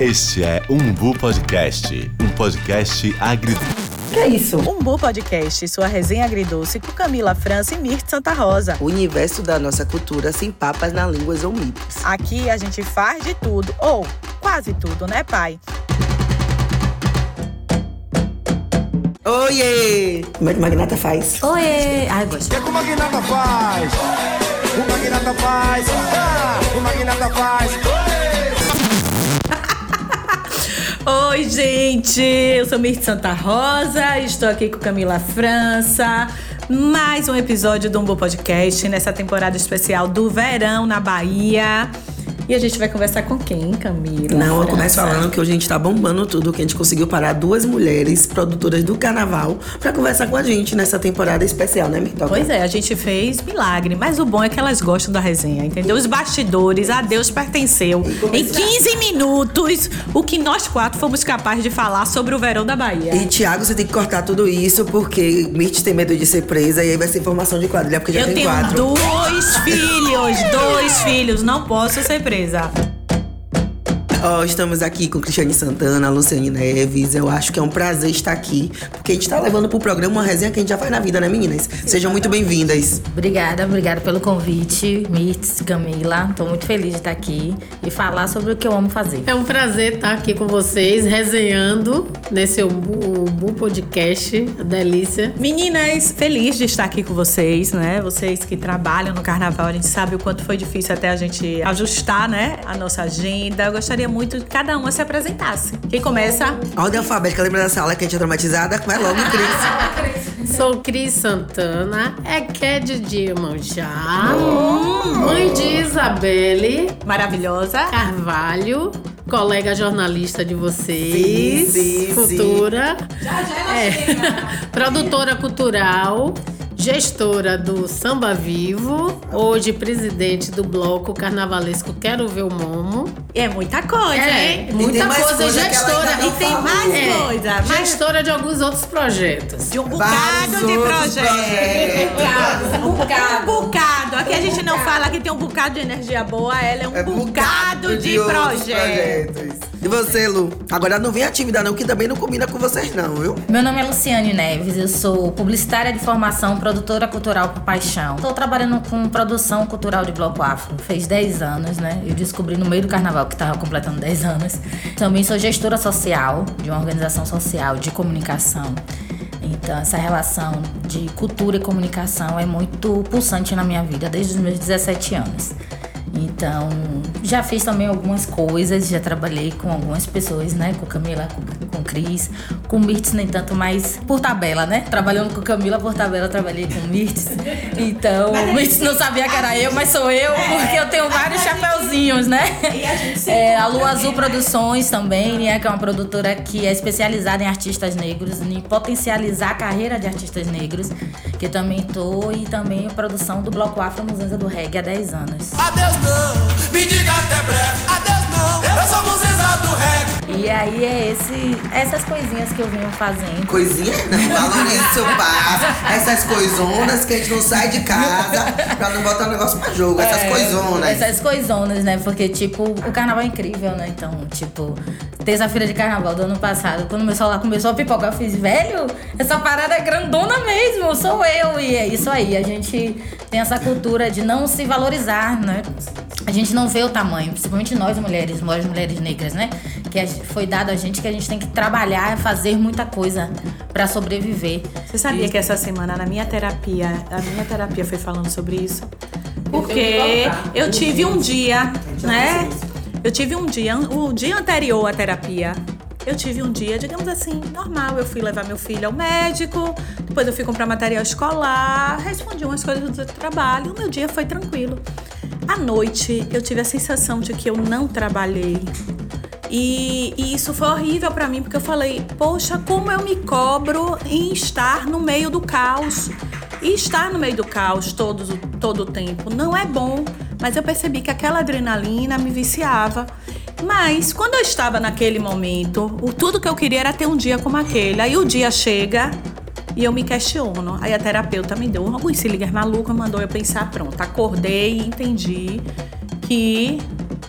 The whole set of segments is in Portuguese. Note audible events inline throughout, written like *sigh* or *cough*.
Este é Umbu Podcast, um podcast agri... Que é isso? Umbu Podcast, sua resenha agridoce com Camila França e Mirth Santa Rosa. O universo da nossa cultura sem papas na línguas ou mitos. Aqui a gente faz de tudo, ou quase tudo, né, pai? Oiê! Como é que Magnata faz? Oiê! Ai, gosto. O que, é que o Magnata faz? O Magnata faz. Ah, o Magnata faz. Oi, gente! Eu sou Mirth Santa Rosa, estou aqui com Camila França. Mais um episódio do Umbo Podcast nessa temporada especial do verão na Bahia. E a gente vai conversar com quem, Camila? Não, eu começo falando que hoje a gente tá bombando tudo, que a gente conseguiu parar duas mulheres produtoras do carnaval pra conversar com a gente nessa temporada especial, né, Mirtoca? Pois é, a gente fez milagre, mas o bom é que elas gostam da resenha, entendeu? Os bastidores, a Deus pertenceu. Em 15 minutos, o que nós quatro fomos capazes de falar sobre o verão da Bahia. E, Thiago, você tem que cortar tudo isso, porque Mirth tem medo de ser presa e aí vai ser informação de quadrilha, porque já Eu tem tenho quatro. dois filhos, dois filhos, não posso ser presa surpresa. Ó, estamos aqui com Cristiane Santana, Luciane Neves. Eu acho que é um prazer estar aqui, porque a gente tá levando pro programa uma resenha que a gente já faz na vida, né, meninas? Sejam muito bem-vindas. Obrigada, obrigada pelo convite, Mirtz, Camila. Tô muito feliz de estar aqui e falar sobre o que eu amo fazer. É um prazer estar aqui com vocês, resenhando nesse Umbu, Umbu Podcast. Delícia. Meninas, feliz de estar aqui com vocês, né? Vocês que trabalham no carnaval, a gente sabe o quanto foi difícil até a gente ajustar, né? A nossa agenda. Eu gostaria muito que cada uma se apresentasse. Quem começa? Ordem alfabética, lembra da sala que a gente é traumatizada? Vai logo, *laughs* Cris. Sou Cris Santana, é Ked de Iemanjá, mãe de Isabelle Maravilhosa. Carvalho, colega jornalista de vocês, Sim, sim, futura, é, *laughs* produtora cultural, gestora do Samba Vivo, hoje presidente do bloco carnavalesco Quero Ver o Momo. É muita coisa, É, hein? muita coisa, coisa gestora. E tem falou. mais É, coisa. mais- Gestora de alguns outros projetos. De um bocado Vários de projetos. projetos. Um bocado. Um bocado. Aqui a gente não fala que tem um bocado de energia boa, ela é um É bocado de, outros projetos. projetos. E você, Lu? Agora não venha tímida não, que também não combina com vocês não, viu? Meu nome é Luciane Neves, eu sou publicitária de formação, produtora cultural por paixão. Estou trabalhando com produção cultural de Bloco Afro, fez 10 anos, né? Eu descobri no meio do carnaval que estava completando 10 anos. Também sou gestora social de uma organização social de comunicação. Então, essa relação de cultura e comunicação é muito pulsante na minha vida desde os meus 17 anos. Então, já fiz também algumas coisas, já trabalhei com algumas pessoas, né? Com Camila, com, com Cris, com Mirtz nem tanto, mas por tabela, né? Trabalhando com Camila por tabela, eu trabalhei com Mirtz. Então, Mirtz não sabia que era eu, mas sou eu, porque eu tenho vários chapeuzinhos, né? É, a Lua Azul Produções também, né? Que é uma produtora que é especializada em artistas negros, em potencializar a carreira de artistas negros, que eu também tô, e também a produção do Bloco Afro Musanza do Reggae há 10 anos. Adeus não, me diga até breve. Adeus não, eu sou. E aí é esse, essas coisinhas que eu venho fazendo. Coisinha? Não, valorize seu passo. Essas coisonas que a gente não sai de casa pra não botar o negócio pra jogo. Essas É, coisonas. Essas coisonas, né? Porque, tipo, o carnaval é incrível, né? Então, tipo, terça-feira de carnaval do ano passado, quando meu celular começou a pipocar, eu fiz, velho, essa parada é grandona mesmo, sou eu. E é isso aí, a gente tem essa cultura de não se valorizar, né? A gente não vê o tamanho, principalmente nós mulheres, nós mulheres negras, né? Que a gente- foi dado a gente que a gente tem que trabalhar, fazer muita coisa pra sobreviver. Você sabia que essa semana na minha terapia, a minha terapia foi falando sobre isso? Porque eu tive um dia, né? Eu tive um dia, o dia anterior à terapia, eu tive um dia, digamos assim, normal. Eu fui levar meu filho ao médico, depois eu fui comprar material escolar, respondi umas coisas do trabalho, o meu dia foi tranquilo. À noite, eu tive a sensação de que eu não trabalhei. E, e isso foi horrível pra mim, porque eu falei, poxa, como eu me cobro em estar no meio do caos. E estar no meio do caos todo, todo o tempo não é bom. Mas eu percebi que aquela adrenalina me viciava. Mas quando eu estava naquele momento, o tudo que eu queria era ter um dia como aquele. Aí o dia chega e eu me questiono. Aí a terapeuta me deu um se liga maluca, mandou eu pensar, pronto, acordei e entendi que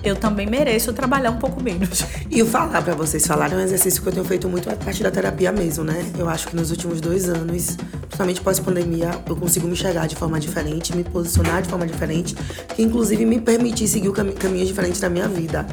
eu também mereço trabalhar um pouco menos. E o falar pra vocês falarem é um exercício que eu tenho feito muito a partir da terapia mesmo, né? Eu acho que nos últimos dois anos, principalmente pós-pandemia, eu consigo me enxergar de forma diferente, me posicionar de forma diferente, que inclusive me permitir seguir o cam caminhos diferentes da minha vida.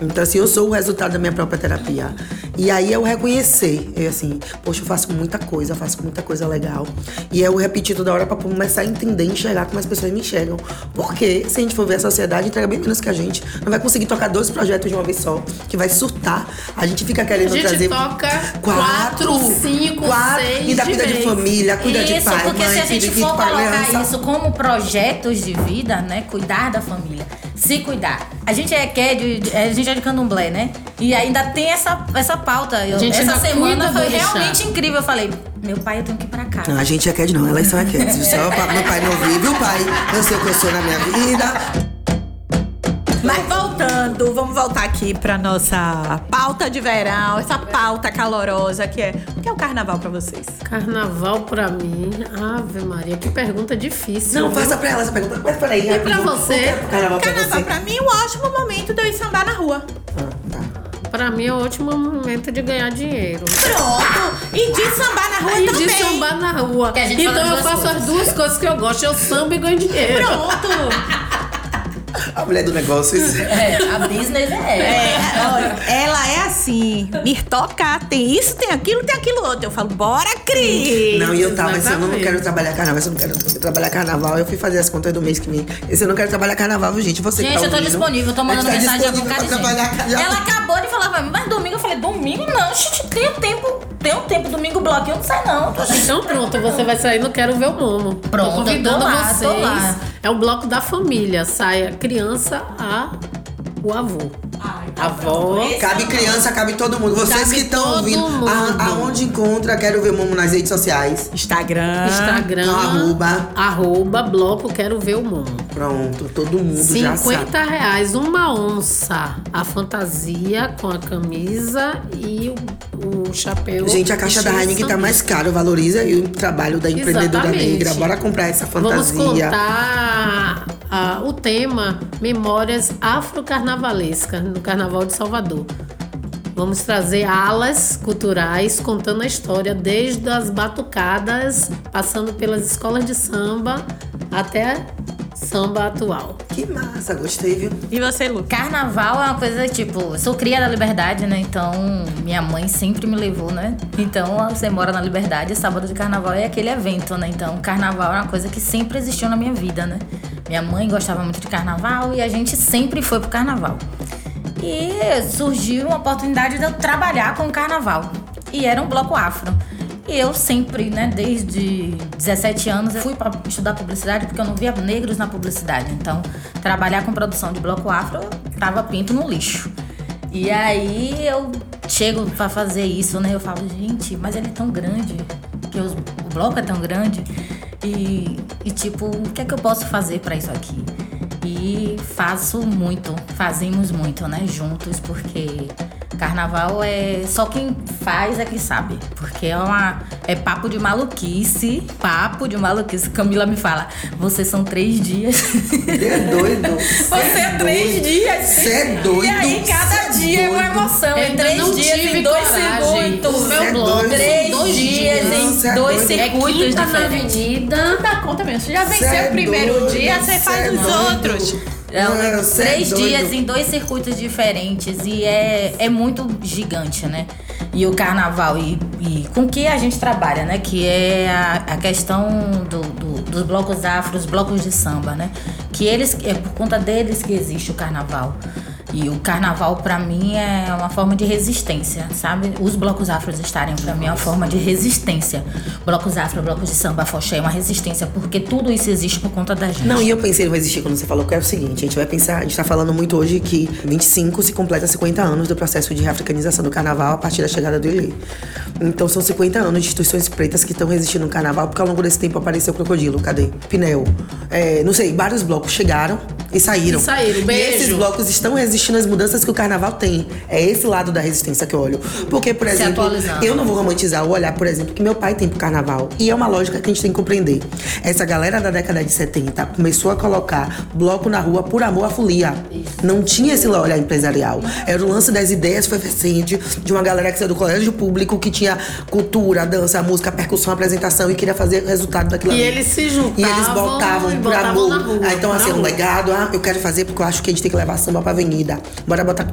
Então, assim, eu sou o resultado da minha própria terapia. E aí eu reconhecer, eu assim, poxa, eu faço muita coisa, faço muita coisa legal. E eu repetir toda hora pra começar a entender, enxergar como as pessoas me enxergam. Porque se a gente for ver a sociedade, entrega bem menos que a gente. Não vai conseguir tocar dois projetos de uma vez só, que vai surtar. A gente fica querendo A gente trazer. toca quatro, cinco, quatro, seis Ainda de cuida de vez. família, cuida de Isso, pai, porque mãe, se a gente for colocar criança. isso como projetos de vida, né? Cuidar da família, se cuidar. A gente é que é de, de- a gente é de candomblé, né? E ainda tem essa, essa pauta. Eu- A gente essa semana foi realmente incrível. Eu falei, meu pai, eu tenho que ir pra casa. Não, a gente é Ked não, elas são Ked. Só meu pai não vive, viu, pai? Eu sei o que eu sou na minha vida. Mas voltando, vamos voltar aqui pra nossa pauta de verão, essa pauta calorosa que é. O que é o carnaval pra vocês? Carnaval pra mim, Ave Maria, que pergunta difícil. Não, viu? faça pra ela essa pergunta. Mas peraí, E pra rapidinho. você? O Carnaval pra Carnaval você. pra mim é um ótimo momento de eu ir sambar na rua. Ah, tá. Pra mim é o último momento de ganhar dinheiro. Pronto! E de sambar na rua E também. de sambar na rua. Que a gente Então eu duas faço coisas. as duas coisas que eu gosto. Eu sambo e ganho dinheiro. Pronto! A mulher do negócio. *laughs* É, a business é. É, olha, ela é assim, me toca, tem isso, tem aquilo, tem aquilo outro. Eu falo, bora, Cris! Não, e eu tava, ano eu não quero trabalhar carnaval, eu não quero trabalhar carnaval. Eu fui fazer as contas do mês que vem. Esse eu não quero trabalhar carnaval, gente. Você Gente, tá eu tô ouvindo, disponível, tô mandando tá mensagem a bocado de pra trabalhar gente. carnaval. Ela acabou de falar pra mim, mas domingo eu falei, domingo não, gente, tem o tempo, tem o tempo, domingo bloqueio não sai não. Então pronto, você vai sair no Quero Ver o Momo. Pronto, tô convidando tô lá, vocês. tô lá. É o bloco da família. Sai a criança a o avô. a avó. Cabe criança, cabe todo mundo. Vocês Cabe que estão ouvindo, a- aonde encontra, quero ver o Momo nas redes sociais. Instagram. Instagram. Arroba. Arroba bloco Quero Ver o Momo. Pronto, todo mundo já sabe. 50 reais, uma onça. A fantasia com a camisa e o, o chapéu. Gente, a caixa da Heineken tá mais caro, valoriza aí o trabalho da empreendedora Exatamente. negra. Bora comprar essa Vamos fantasia. contar ah, o tema Memórias Afro-Carnavalescas no Carnaval de Salvador. Vamos trazer alas culturais contando a história desde as batucadas, passando pelas escolas de samba até samba atual. Que massa, gostei, viu? E você, Lu? Carnaval é uma coisa tipo, eu sou cria da liberdade, né? Então, minha mãe sempre me levou, né? Então, você mora na liberdade, sábado de carnaval é aquele evento, né? Então, carnaval é uma coisa que sempre existiu na minha vida, né? Minha mãe gostava muito de carnaval e a gente sempre foi pro carnaval. E surgiu uma oportunidade de eu trabalhar com o carnaval. E era um bloco afro. E eu sempre, né, desde 17 anos, eu fui para estudar publicidade porque eu não via negros na publicidade. Então, trabalhar com produção de bloco afro tava pinto no lixo. E aí eu chego para fazer isso, né? Eu falo, gente, mas ele é tão grande, que os- o bloco é tão grande. E, e tipo, o que é que eu posso fazer para isso aqui? E faço muito, fazemos muito, né, juntos, porque carnaval é só quem faz é que sabe, porque é uma é papo de maluquice, papo de maluquice. Camila me fala, vocês são três dias. Você é doido. *laughs* Você é três dias. Você é doido. E aí, cada Cê é dia é uma doido. emoção. Em Ainda três não dias, tive em dois coragem. segundos. O meu é doido. Três dois dias em é dois doido. É circuitos quinta na avenida. Dá conta mesmo. Você já venceu é o primeiro doido, dia, você cê faz é os doido. outros. Não, Mano, cê é três doido. dias em dois circuitos diferentes e é, é muito gigante, né? E o carnaval, e, e com que a gente trabalha, né? Que é a, a questão do, do- dos blocos afros, blocos de samba, né? Que eles, é por conta deles que existe o carnaval. E o carnaval, pra mim, é uma forma de resistência, sabe? Os blocos afros estarem, pra mim, é uma forma de resistência. Blocos afro, blocos de samba, foché, é uma resistência, porque tudo isso existe por conta da gente. Não, e eu pensei no existir quando você falou que é o seguinte, a gente vai pensar, a gente tá falando muito hoje que 25 se completa 50 anos do processo de reafricanização do carnaval a partir da chegada do Ilê. Então são 50 anos de instituições pretas que estão resistindo no carnaval, porque ao longo desse tempo apareceu Crocodilo, cadê? Pinel. É, não sei, vários blocos chegaram E saíram. E saíram. E Beijo. esses blocos estão resistindo às mudanças que o carnaval tem. É esse lado da resistência que eu olho. Porque, por exemplo, eu não vou romantizar o olhar, por exemplo, que meu pai tem pro carnaval. E é uma lógica que a gente tem que compreender. Essa galera da década de 70 começou a colocar bloco na rua por amor à folia. Não tinha esse olhar empresarial. Era o lance das ideias efervescente de uma galera que saiu do colégio público, que tinha cultura, dança, música, percussão, apresentação e queria fazer resultado daquilo E ali. eles se E eles juntavam botavam e por amor. rua, Ah, então, assim, um rua. legado. Ah, eu quero fazer porque eu acho que a gente tem que levar samba pra avenida. Bora botar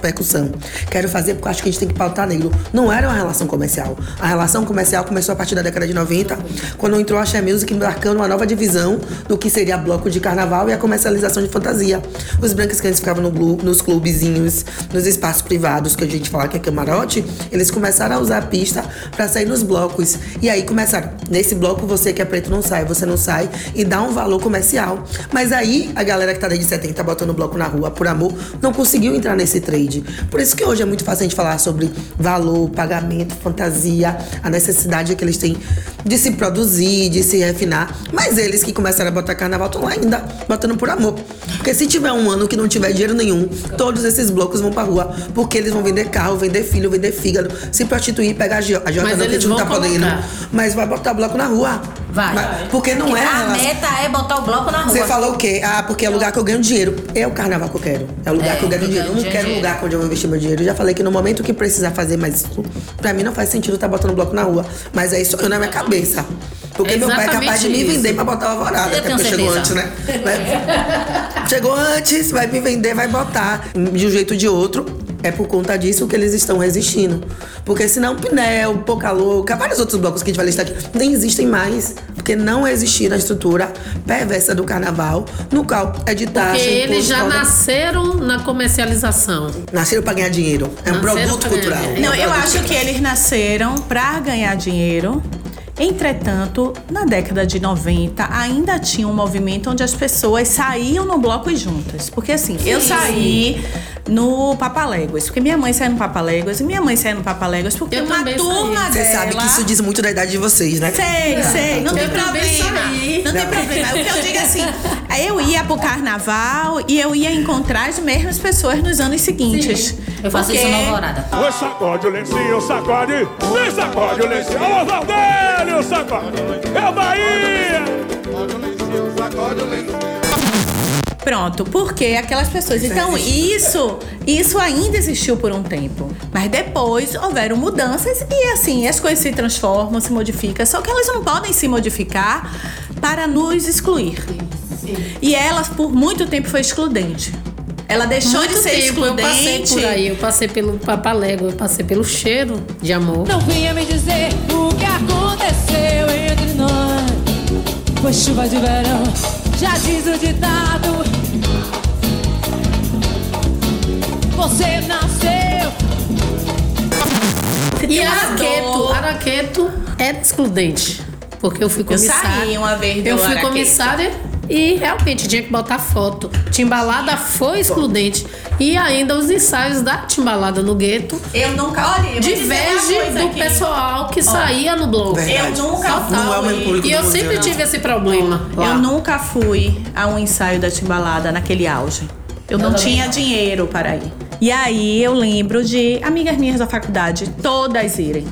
percussão-. Quero fazer porque acho que a gente tem que pautar negro. Não era uma relação comercial. A relação comercial começou a partir da década de 90, quando entrou a Axé Music marcando uma nova divisão do que seria bloco de carnaval e a comercialização de fantasia. Os brancos que antes ficavam no nos clubezinhos, nos espaços privados, que a gente fala que é camarote, eles começaram a usar a pista pra sair nos blocos. E aí começaram, nesse bloco você que é preto não sai, você não sai e dá um valor comercial. Mas aí a galera que tá desde 70 botando bloco na rua por amor, não conseguiu entrar nesse trade. Por isso que hoje é muito fácil a gente falar sobre valor, pagamento, fantasia, a necessidade que eles têm de se produzir, de se refinar. Mas eles que começaram a botar carnaval estão lá ainda botando por amor. Porque se tiver um ano que não tiver dinheiro nenhum, todos esses blocos vão pra rua. Porque eles vão vender carro, vender filho, vender fígado, se prostituir, pegar a Jota, a Jota Mas não, que a eles gente não tá vão podendo. Mas vai botar bloco na rua. Vai. Mas- Porque não é. a relação- meta é botar o bloco na rua. você falou o quê? Ah, porque é o lugar que eu ganho dinheiro. É o carnaval que eu quero. É o lugar É, que eu ganho que dinheiro. Eu não quero um lugar onde eu vou investir meu dinheiro. Eu já falei que no momento que precisar fazer mais isso, pra mim não faz sentido estar botando bloco na rua. Mas é isso eu na minha cabeça. Porque meu pai é capaz de me vender isso. pra botar o alvorada. Até porque chegou antes, né? Vai- chegou antes, vai me vender, vai botar. De um jeito ou de outro. É por conta disso que eles estão resistindo. Porque senão Pinel, Pouca Louca, vários outros blocos que a gente vai listar aqui, nem existem mais. Porque não existia a estrutura perversa do carnaval, no qual é de taxa. Porque eles já cobra- nasceram na comercialização. Nasceram pra ganhar dinheiro. É um Nasceram produto cultural. dinheiro. Não, É um eu acho que eles nasceram para ganhar dinheiro. Entretanto, na década de 90, ainda tinha um movimento onde as pessoas saíam no bloco juntas. Porque assim, eu saí no Papaléguas, porque minha mãe saiu no Papaléguas e minha mãe saiu no Papaléguas porque Eu uma turma saí. Você sabe que isso diz muito da idade de vocês, né? Sei, sei, não tem Eu problema. saí. Não tem problema. O que eu digo é assim, eu ia pro carnaval e eu ia encontrar as mesmas pessoas nos anos seguintes. Eu faço isso Porque- na alvorada. Oi, sacode o lencinho, sacode. Me sacode o lencinho. Alô, Valdélio, sacode. É Bahia. Pronto, porque aquelas pessoas. Então, isso, isso ainda existiu por um tempo. Mas depois houveram mudanças e assim, as coisas se transformam, se modificam. Só que elas não podem se modificar para nos excluir. E ela, por muito tempo, foi excludente. Ela deixou Muito de ser tempo eu passei excludente. por aí, eu passei pelo papalego, eu passei pelo cheiro de amor. Não vinha me dizer o que aconteceu entre nós. Foi chuva de verão, já diz o ditado. Você nasceu E Eu Araqueto. Araqueto era excludente. Porque eu fui Eu comissária. saí uma vez do Eu fui Araqueto. comissária e realmente tinha que botar foto. Timbalada foi excludente. E ainda os ensaios da Timbalada no gueto. Eu nunca. Olha, Diverge do aqui. pessoal que saía no bloco. Verdade. Eu nunca Total. Não é E do eu museu, sempre não. tive esse problema. lá. Eu nunca fui a um ensaio da Timbalada naquele auge. Eu não tinha não. dinheiro para ir. E aí eu lembro de amigas minhas da faculdade todas irem.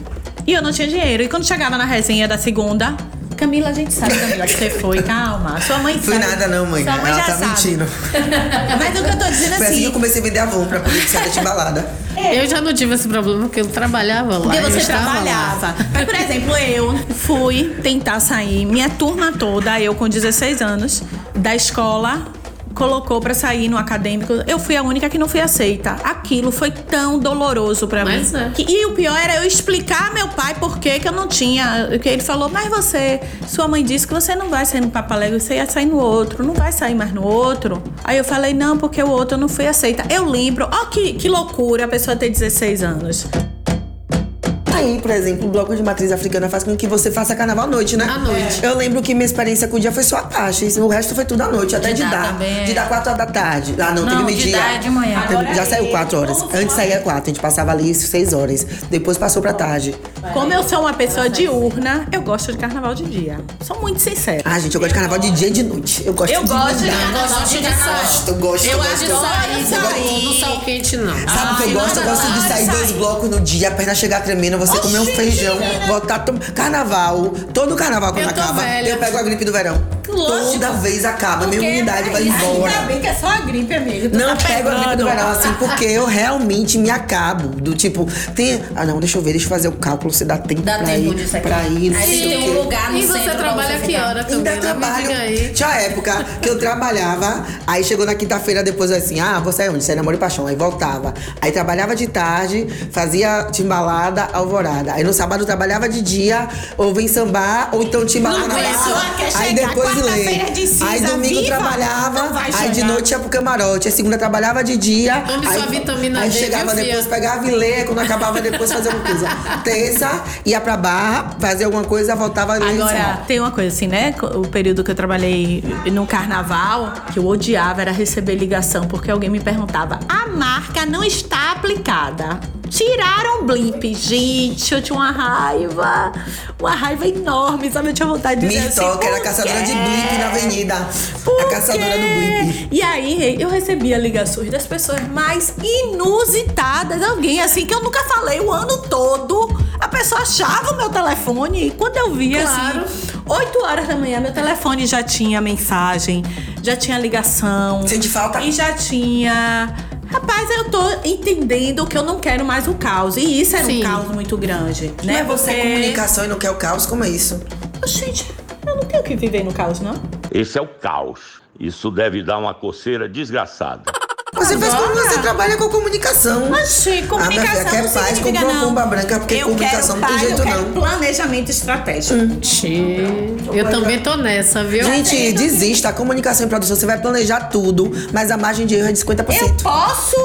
E eu não tinha dinheiro. E quando chegava na resenha da segunda, Camila, a gente sabe, Camila, que você foi. Calma. Sua mãe Fui sabe. nada não, mãe. Sua mãe Ela já tá sabe. mentindo. *laughs* Mas o que eu tô dizendo Foi assim que eu assim. comecei a vender Avon pra poder ser da timbalada. Eu já não tive esse problema porque eu trabalhava lá. Porque você lá. trabalhava. Mas, por exemplo, eu fui tentar sair, minha turma toda, eu com 16 anos, da escola, colocou pra sair no acadêmico. Eu fui a única que não fui aceita. Aquilo foi tão doloroso pra mim. É. Que- e o pior era eu explicar a meu pai por que que eu não tinha. Que ele falou, mas você, sua mãe disse que você não vai sair no Papaléguas, você ia sair no outro, não vai sair mais no outro. Aí eu falei, não, porque o outro eu não fui aceita. Eu lembro, ó que, que loucura a pessoa ter 16 anos. Aí, por exemplo, o bloco de matriz africana faz com que você faça carnaval à noite, né? À noite. Eu lembro que minha experiência com o dia foi só a taxa. O resto foi tudo à noite, até de, dar dar. também é. De dar 4 horas da tarde. Ah, não, Não, teve de meio-dia. dar é de manhã. Agora Já é saiu isso. 4 horas. Antes saía 4, a gente passava ali 6 horas. Depois passou pra tarde. Como eu sou uma pessoa diurna, eu gosto de carnaval de dia. Sou muito sincera. Ah, gente, eu gosto de carnaval de dia e de noite. Eu gosto Eu de gosto de carnaval gosto de Eu gosto, eu gosto. Eu gosto. de sair, no sol quente, não. Sabe o que eu gosto? Eu gosto de sair dois blocos no dia, a perna chegar tremendo, você comer um feijão, voltar. Carnaval, todo carnaval quando Eu acaba, velha. eu pego a gripe do verão. Lógico. Toda vez acaba, minha Porque- imunidade vai Ainda embora. bem que é só a gripe, amigo. Não tá pego a gripe do pegando. verão, assim, porque eu realmente me acabo. Do tipo, tem. Ah, não, deixa eu ver, deixa eu fazer o cálculo se dá tempo Dá pra tempo ir. disso aqui. Pra ir, Aí tem um lugar no E você trabalha que hora também? Ainda trabalho. Tinha época que eu trabalhava, aí chegou na quinta-feira depois assim, ah, você é onde? Você é namoro e paixão. Aí voltava. Aí trabalhava de tarde, fazia timbalada, alvorada. Aí no sábado trabalhava de dia, ou vem sambar, ou então barra. quer Aí chegar depois quarta-feira lê. de cinza Aí domingo viva, trabalhava, aí de noite ia pro camarote. Aí segunda trabalhava de dia. Tome aí, sua vitamina aí D, chegava viu, depois, pegava e lê, quando acabava depois fazia uma coisa. *laughs* Terça, ia pra barra, fazia alguma coisa, voltava e e Agora, tem uma coisa assim, né? O período que eu trabalhei no carnaval, que eu odiava era receber ligação, porque alguém me perguntava: a marca não está aplicada. Tiraram o blimp. Gente, eu tinha uma raiva. Uma raiva enorme, sabe? Eu tinha vontade de dizer Me assim, toca, era "Por caçadora de blip na avenida. Por a caçadora quê? do blip. E aí eu recebia ligações das pessoas mais inusitadas. Alguém assim que eu nunca falei o ano todo. A pessoa achava o meu telefone e quando eu via Claro. assim, 8 horas da manhã, meu telefone já tinha mensagem, já tinha ligação. Sente falta? E já tinha. Rapaz, eu tô entendendo que eu não quero mais o caos. E isso era Sim. um caos muito grande. Né? é você Porque- comunicação e não quer o caos? Como é isso? Gente, eu não tenho que viver no caos, não. Esse é o caos. Isso deve dar uma coceira desgraçada. Você faz como Agora? você trabalha com comunicação. Mas, Ah, minha comunicação filha, quer não paz, compra uma não. bomba branca, porque eu comunicação quero não tem paz, jeito eu quero não. planejamento estratégico. Xê, Eu também tô nessa, viu? Gente, desista. A comunicação e produção, você vai planejar tudo, mas a margem de erro é de 50%. Eu posso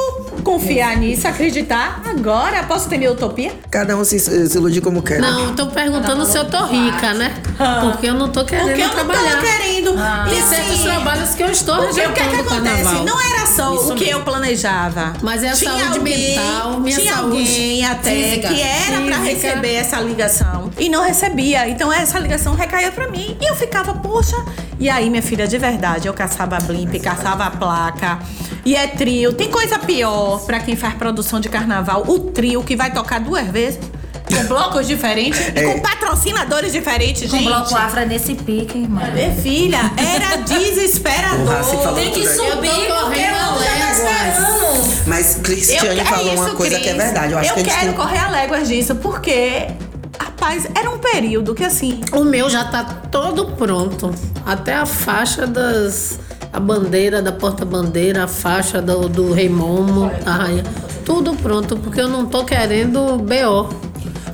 confiar nisso, acreditar agora? Posso ter minha utopia? Cada um se, se ilude como quer. Não, tô perguntando se eu tô rica, né? Porque eu não tô querendo Porque eu não trabalhar. tô querendo. Tem E certos assim, trabalhos que eu estou Porque o que, é que rejeitando acontece? carnaval. Não era só Isso o que mesmo. eu planejava. Mas é a Tinha saúde alguém- mental, minha tinha saúde alguém até física. que era pra Física. receber essa ligação e não recebia. Então essa ligação recaía pra mim. E eu ficava, poxa. E aí, minha filha, de verdade, eu caçava blimp, caçava a placa. E é trio. Tem coisa pior pra quem faz produção de carnaval. O trio que vai tocar duas vezes. Com blocos diferentes e É. com patrocinadores diferentes, Com gente. bloco afro é nesse pique, mano. Minha filha, era desesperador. Falou Tem que subir Eu porque esperando. Mas Cristiane Eu- falou é uma isso, coisa que é Cris. verdade. Eu acho que a gente quero tem... correr a léguas disso, porque, rapaz, era um período que assim. O meu já tá todo pronto. Até a faixa das. A bandeira da porta-bandeira, a faixa do, do Rei Momo, da rainha. Tudo pronto, porque eu não tô querendo BO.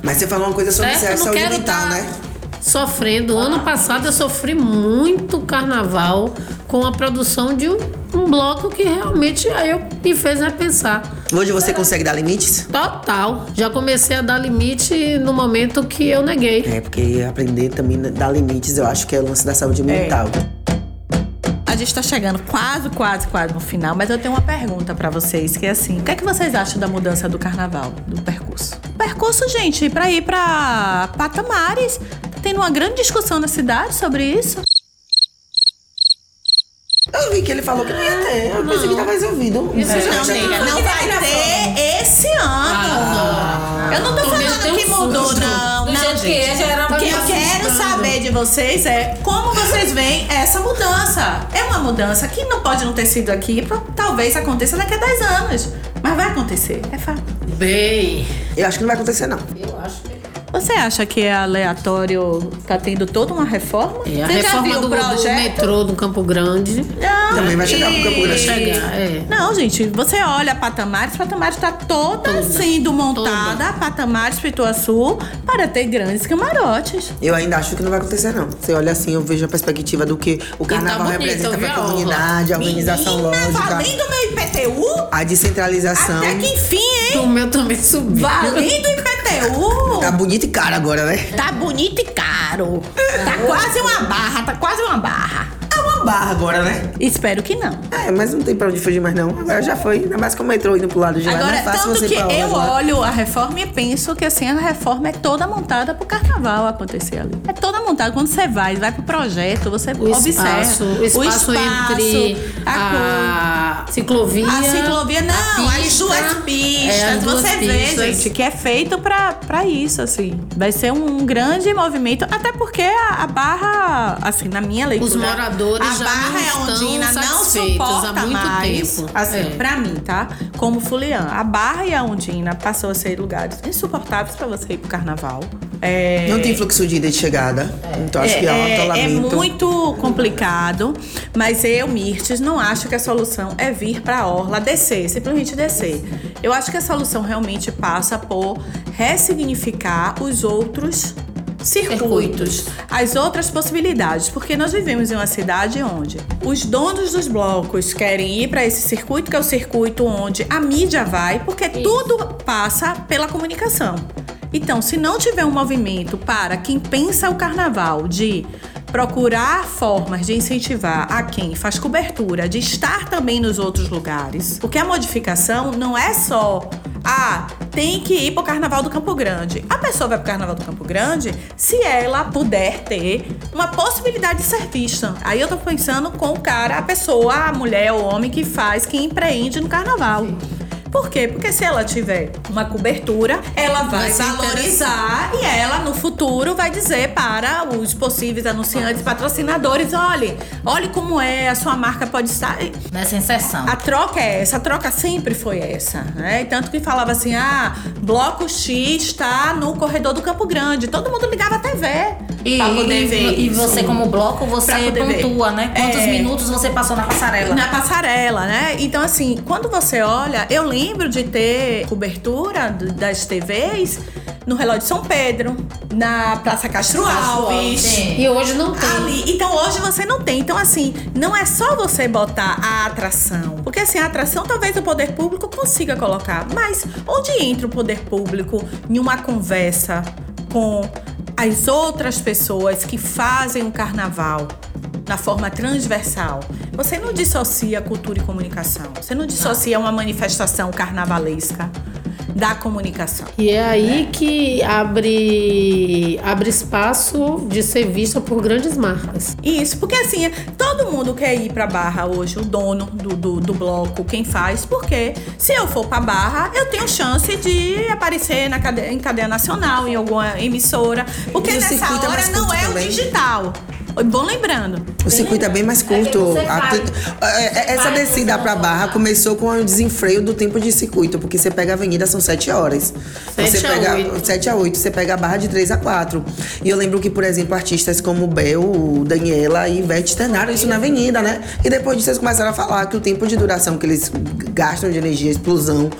Mas você falou uma coisa sobre Certo? Eu não saúde mental, tá né? sofrendo. Ano passado eu sofri muito carnaval com a produção de um, um bloco que realmente aí eu me fez repensar. Hoje você consegue dar limites? Total. Já comecei a dar limite no momento que eu neguei. É, porque aprender também a dar limites, eu acho que é o lance da saúde mental. A gente tá chegando quase, quase, quase no final, mas eu tenho uma pergunta pra vocês, que é assim: o que é que vocês acham da mudança do carnaval, do percurso? O percurso, gente, pra ir pra patamares. Tá tendo uma grande discussão na cidade sobre isso. Eu vi que ele falou que não ia ter. Eu pensei que tava resolvido. Isso Não, tem. nega, não vai ter esse ano. eu não tô falando tem que mudou, não. Do não, jeito que gente. é, que quero vocês é como vocês veem essa mudança. É uma mudança que não pode não ter sido aqui, pra- talvez aconteça daqui a 10 anos. Mas vai acontecer, é fato. Bem, Eu acho que não vai acontecer, não. eu acho que Você acha que é aleatório, tá tendo toda uma reforma? é. A Você já reforma viu do, o do projeto? metrô do Campo Grande. Não, Também vai chegar pro Campo e- Grande. Chegar, é. Não, gente, você olha a Patamares, Patamares está toda, sendo montada, Patamares Pituaçu, para ter grandes camarotes. Eu ainda acho que não vai acontecer, não. Você olha assim, eu vejo a perspectiva do que o carnaval bonito, representa pra a comunidade, a organização Menina, lógica, valendo meu IPTU? a descentralização. Até que enfim, hein? O meu também subiu. Valendo o IPTU. Tá bonito e caro agora, né? tá bonito e caro. Tá quase uma barra, tá quase uma barra. Uma barra agora, né? Espero que não. É, mas não tem pra onde fugir mais não. Agora já foi, ainda mais com o metrô indo pro lado de lá. não Agora, é fácil tanto você que eu lá. olho a reforma e penso que assim, a reforma é toda montada pro carnaval acontecer ali. É toda montada. Quando você vai, vai pro projeto, você O observa. espaço, o espaço, entre a, a, ciclovia. a ciclovia, não, a as pista, duas pistas. é, as duas você vê, gente, que é feito pra, pra isso, assim. Vai ser um grande movimento, até porque a, a barra, assim, na minha leitura. Os moradores já barra não é estão Ondina não satisfeitos há suporta muito mais, tempo. Assim, É. pra mim, tá? Como Fulian, a Barra e a Ondina passou a ser lugares insuportáveis pra você ir pro carnaval. É, Não tem fluxo de ida e de chegada. Então acho que é um é, é atolamento. muito complicado, mas eu, Mirtes, não acho que a solução é vir pra Orla, descer, simplesmente descer. Eu acho que a solução realmente passa por ressignificar os outros circuitos, as outras possibilidades, porque nós vivemos em uma cidade onde os donos dos blocos querem ir para esse circuito, que é o circuito onde a mídia vai, porque tudo passa pela comunicação. Então, se não tiver um movimento para quem pensa o carnaval de procurar formas de incentivar a quem faz cobertura de estar também nos outros lugares, porque a modificação não é só ah, tem que ir pro Carnaval do Campo Grande. A pessoa vai pro Carnaval do Campo Grande se ela puder ter uma possibilidade de ser vista. Aí eu tô pensando com o cara, a pessoa, a mulher, o homem que faz, que empreende no Carnaval. Por quê? Porque se ela tiver uma cobertura, ela vai Vai valorizar e ela no futuro vai dizer para os possíveis anunciantes, patrocinadores, olhe, olhe como é, a sua marca pode estar. Nessa inserção. A troca é essa, a troca sempre foi essa, né? E Tanto que falava assim, ah, bloco X está no corredor do Campo Grande. Todo mundo ligava a TV E, e- ver e você, como bloco, você pontua, né? Quantos É. minutos você passou na passarela? Na passarela, né? Então, assim, quando você olha, eu lembro de ter cobertura das TVs no Relógio de São Pedro, na Praça Castro Alves. Sim. E hoje não tem. Ali. Então hoje você não tem. Então, assim, não é só você botar a atração. Porque assim, a atração talvez o poder público consiga colocar. Mas onde entra o poder público em uma conversa com as outras pessoas que fazem o carnaval? Na forma transversal. Você não dissocia cultura e comunicação. Você não dissocia uma manifestação carnavalesca da comunicação. E é aí que abre, abre espaço de ser vista por grandes marcas. Isso, porque assim, todo mundo quer ir pra Barra hoje, o dono do, do, do bloco, quem faz, porque se eu for pra Barra, eu tenho chance de aparecer na cadeia, em cadeia nacional, em alguma emissora. Porque o nessa é hora não é o também. digital. Bom lembrando. O circuito é bem mais curto. você A- é- é- Essa descida pra Barra começou com o desenfreio do tempo de circuito, porque você pega a avenida, são 7 horas. Sete você a pega oito. 7 a 8, você pega a barra de 3 a 4. E eu lembro que, por exemplo, artistas como Bel, Daniela e Ivete externaram isso na avenida, né? E depois disso eles começaram a falar que o tempo de duração que eles gastam de energia, explosão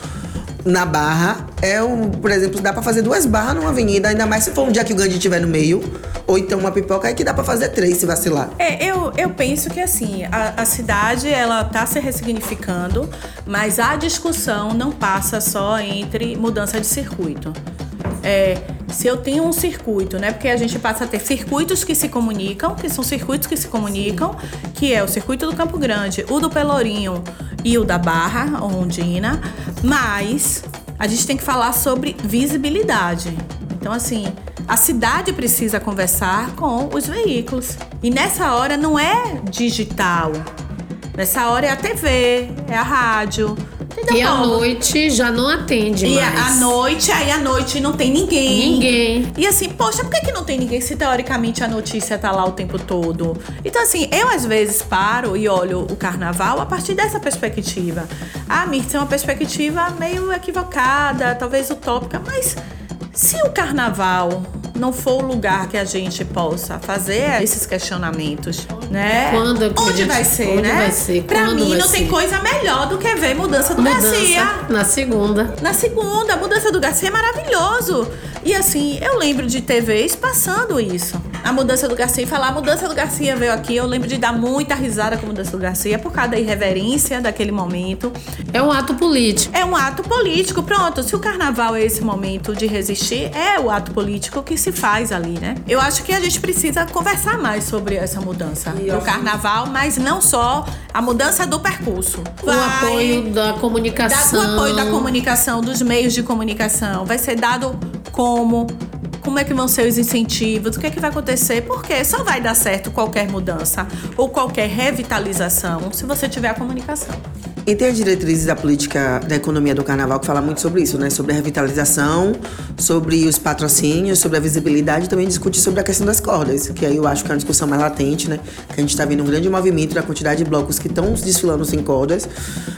na barra é o, por exemplo, dá pra fazer duas barras numa avenida, ainda mais se for um dia que o Gandhi estiver no meio, ou então uma pipoca aí que dá pra fazer três se vacilar. É, eu, eu penso que assim, a, a cidade ela tá se ressignificando, mas a discussão não passa só entre mudança de circuito. É, se eu tenho um circuito, né? Porque a gente passa a ter circuitos que se comunicam, que são circuitos que se comunicam, que é o circuito do Campo Grande, o do Pelourinho e o da Barra, Ondina, mas a gente tem que falar sobre visibilidade. Então, assim, a cidade precisa conversar com os veículos. E nessa hora não é digital. Nessa hora é a TV, é a rádio. E à noite já não atende E mais. à noite, aí à noite não tem ninguém. Ninguém. E assim, poxa, por que, que não tem ninguém se teoricamente a notícia tá lá o tempo todo? Então, assim, eu às vezes paro e olho o carnaval a partir dessa perspectiva. Ah, Mirtz, é uma perspectiva meio equivocada, talvez utópica, mas se o carnaval não for o lugar que a gente possa fazer esses questionamentos, né? Quando é Onde gente- vai ser, onde né? vai ser? Pra Quando mim, não tem ser? coisa melhor do que ver mudança do Garcia. Mudança na segunda. Na segunda, a mudança do Garcia é maravilhoso. E assim, eu lembro de TVs passando isso. A mudança do Garcia e falar a mudança do Garcia veio aqui. Eu lembro de dar muita risada com a mudança do Garcia por causa da irreverência daquele momento. É um ato político. É um ato político, pronto. Se o carnaval é esse momento de resistir, é o ato político que se faz ali, né? Eu acho que a gente precisa conversar mais sobre essa mudança do carnaval, mas não só a mudança do percurso. O apoio da da, comunicação. o apoio da comunicação, dos meios de comunicação. Vai ser dado como? Como é que vão ser os incentivos? O que é que vai acontecer? Porque só vai dar certo qualquer mudança ou qualquer revitalização se você tiver a comunicação. E tem as diretrizes da política da economia do carnaval que fala muito sobre isso, né? Sobre a revitalização, sobre os patrocínios, sobre a visibilidade e também discute sobre a questão das cordas, que aí eu acho que é uma discussão mais latente, né? Que a gente está vendo um grande movimento da quantidade de blocos que estão desfilando sem cordas,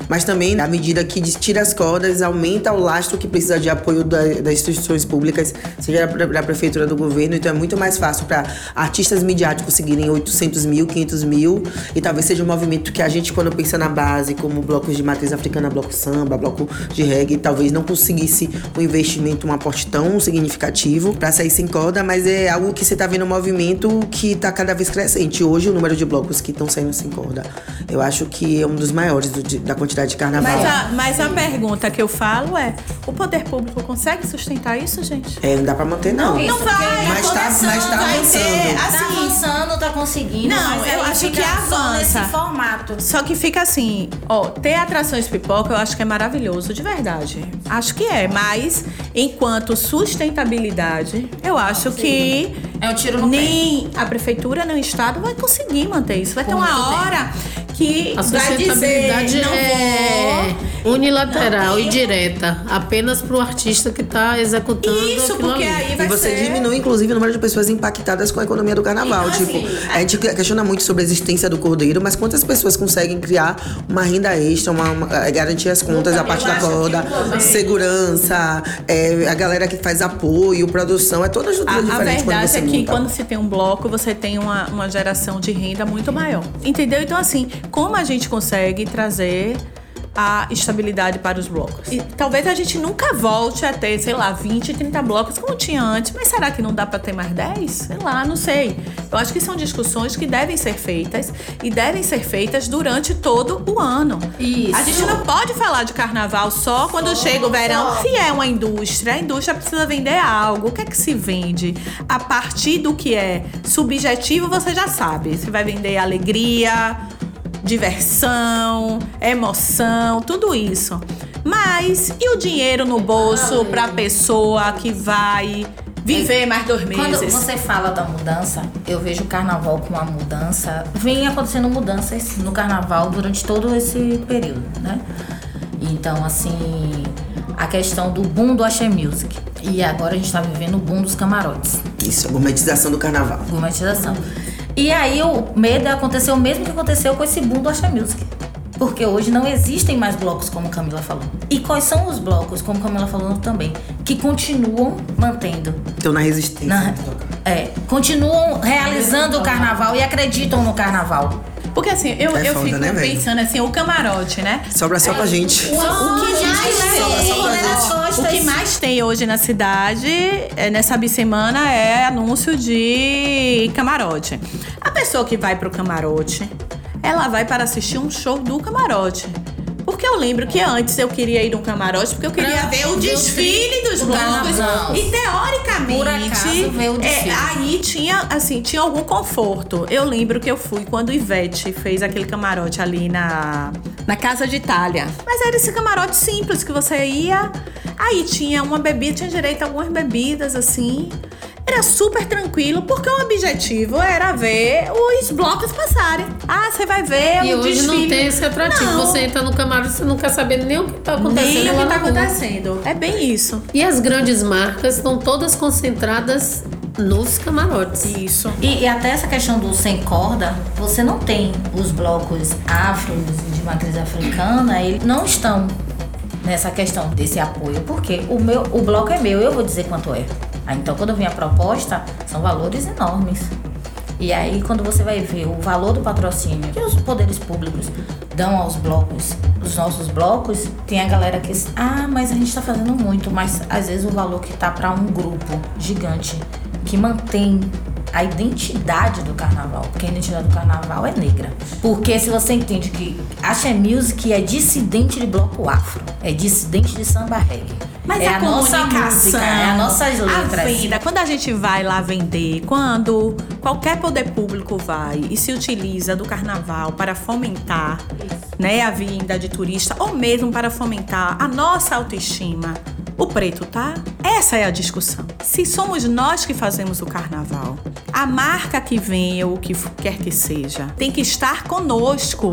mas também à medida que tira as cordas, aumenta o lastro que precisa de apoio da- das instituições públicas, seja da, da prefeitura do governo, então é muito mais fácil para artistas midiáticos conseguirem 800 mil, 500 mil, e talvez seja um movimento que a gente, quando pensa na base, como blocos de matriz africana, bloco samba, bloco de reggae, talvez não conseguisse um investimento, um aporte tão significativo para sair sem corda, mas é algo que você tá vendo um movimento que tá cada vez crescente. Hoje, o número de blocos que estão saindo sem corda, eu acho que é um dos maiores do- da quantidade de carnaval. Mas a, mas a pergunta que eu falo é: o poder público consegue sustentar isso, gente? É, não dá pra manter, não. Não vai, Mas tá, mas tá vai avançando. ter, Tá assim, avançando, tá conseguindo. Não, mas eu aí acho que só avança. nesse formato. Só que fica assim, ó, ter atrações pipoca eu acho que é maravilhoso, de verdade. Acho que é, mas enquanto sustentabilidade, eu acho que É um tiro no nem a prefeitura nem o estado vai conseguir manter isso. Vai ter uma hora que A vai dizer, sustentabilidade não é vou. unilateral Não, e direta, apenas pro artista que tá executando Isso, porque ali. aí E vai você ser... diminui, inclusive, o número de pessoas impactadas com a economia do carnaval. Então, tipo, assim, a gente questiona muito sobre a existência do cordeiro, mas quantas pessoas conseguem criar uma renda extra, uma, uma- eh, garantir as contas, a parte da corda, segurança, eh, a galera que faz apoio, produção, é toda A, estrutura a diferente quando verdade você é que monta. quando se tem um bloco, você tem uma, uma geração de renda muito maior. Entendeu? Então, assim, como a gente consegue trazer a estabilidade para os blocos? E talvez a gente nunca volte a ter, sei lá, 20, 30 blocos como tinha antes, mas será que não dá para ter mais 10? Sei lá, não sei. Eu acho que são discussões que devem ser feitas e devem ser feitas durante todo o ano. Isso. A gente não pode falar de carnaval só quando chega o verão. Se é uma indústria, a indústria precisa vender algo. O que é que se vende? A partir do que é subjetivo, você já sabe. Você vai vender alegria, diversão, emoção, tudo isso. Mas e o dinheiro no bolso para a pessoa que vai viver mais dois Quando meses? você fala da mudança, eu vejo o carnaval com uma mudança. Vem acontecendo mudanças no carnaval durante todo esse período, né? Então, assim, a questão do boom do Axé Music. E agora a gente tá vivendo o boom dos camarotes. Isso, a gourmetização do carnaval. Gourmetização. E aí o medo acontecer o mesmo que aconteceu com esse boom do Axé Music. Porque hoje não existem mais blocos, como Camila falou. E quais são os blocos, como Camila falou também, que continuam mantendo Então, na resistência. na- é, continuam realizando o carnaval e acreditam no carnaval. Porque assim, eu, É eu foda, fico né, pensando assim, o camarote, né? Sobra só pra gente. O, o que mais tem, gente. o que mais tem hoje na cidade, é, nessa bissemana, é anúncio de camarote. A pessoa que vai pro camarote, ela vai para assistir um show do camarote. Porque eu lembro que antes eu queria ir no camarote porque eu queria ver o desfile dos blocos. carnaval. E teoricamente, Por acaso, ver o desfile. é, aí tinha assim, tinha algum conforto. Eu lembro que eu fui quando o Ivete fez aquele camarote ali na na Casa de Itália. Mas era esse camarote simples que você ia, aí tinha uma bebida, tinha direito a algumas bebidas assim. Era super tranquilo, porque o objetivo era ver os blocos passarem. Ah, você vai ver E o hoje desfile. não tem esse atrativo. Não. Você entra no camarote e você não quer saber nem o que tá acontecendo Nem o que tá rua. acontecendo. É bem isso. E as grandes marcas estão todas concentradas nos camarotes. Isso. E, e até essa questão do sem corda, você não tem os blocos afros de matriz africana, eles não estão nessa questão desse apoio, porque o meu, o bloco é meu, eu vou dizer quanto é. Então, quando vem a proposta, são valores enormes. E aí, quando você vai ver o valor do patrocínio que os poderes públicos dão aos blocos, os nossos blocos, tem a galera que diz, ah, mas a gente tá fazendo muito, mas às vezes o valor que tá para um grupo gigante que mantém a identidade do carnaval, porque a identidade do carnaval é negra. Porque se você entende que Axé Music é dissidente de bloco afro, é dissidente de samba reggae. Mas é a, a nossa música, é a nossas letras. A venda, quando a gente vai lá vender, quando qualquer poder público vai e se utiliza do carnaval para fomentar né, a vinda de turista ou mesmo para fomentar a nossa autoestima, o preto tá? Essa é a discussão. Se somos nós que fazemos o carnaval, a marca que vem ou o que quer que seja, tem que estar conosco.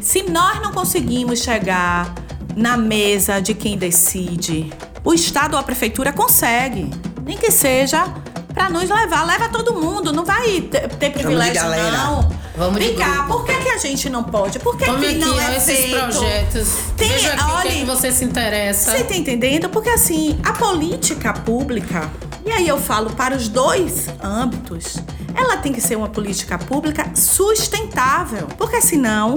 Se nós não conseguimos chegar na mesa de quem decide, o Estado ou a Prefeitura consegue. Nem que seja para nos levar, leva todo mundo, não vai ter, ter privilégio galera. não. Vamos Vem cá, por que, que a gente não pode? Por que, Tome que não é esses feito? projetos. Tem- Veja aqui o que, é que você se interessa. Você tá entendendo? Porque assim, a política pública, e aí eu falo para os dois âmbitos, ela tem que ser uma política pública sustentável. Porque senão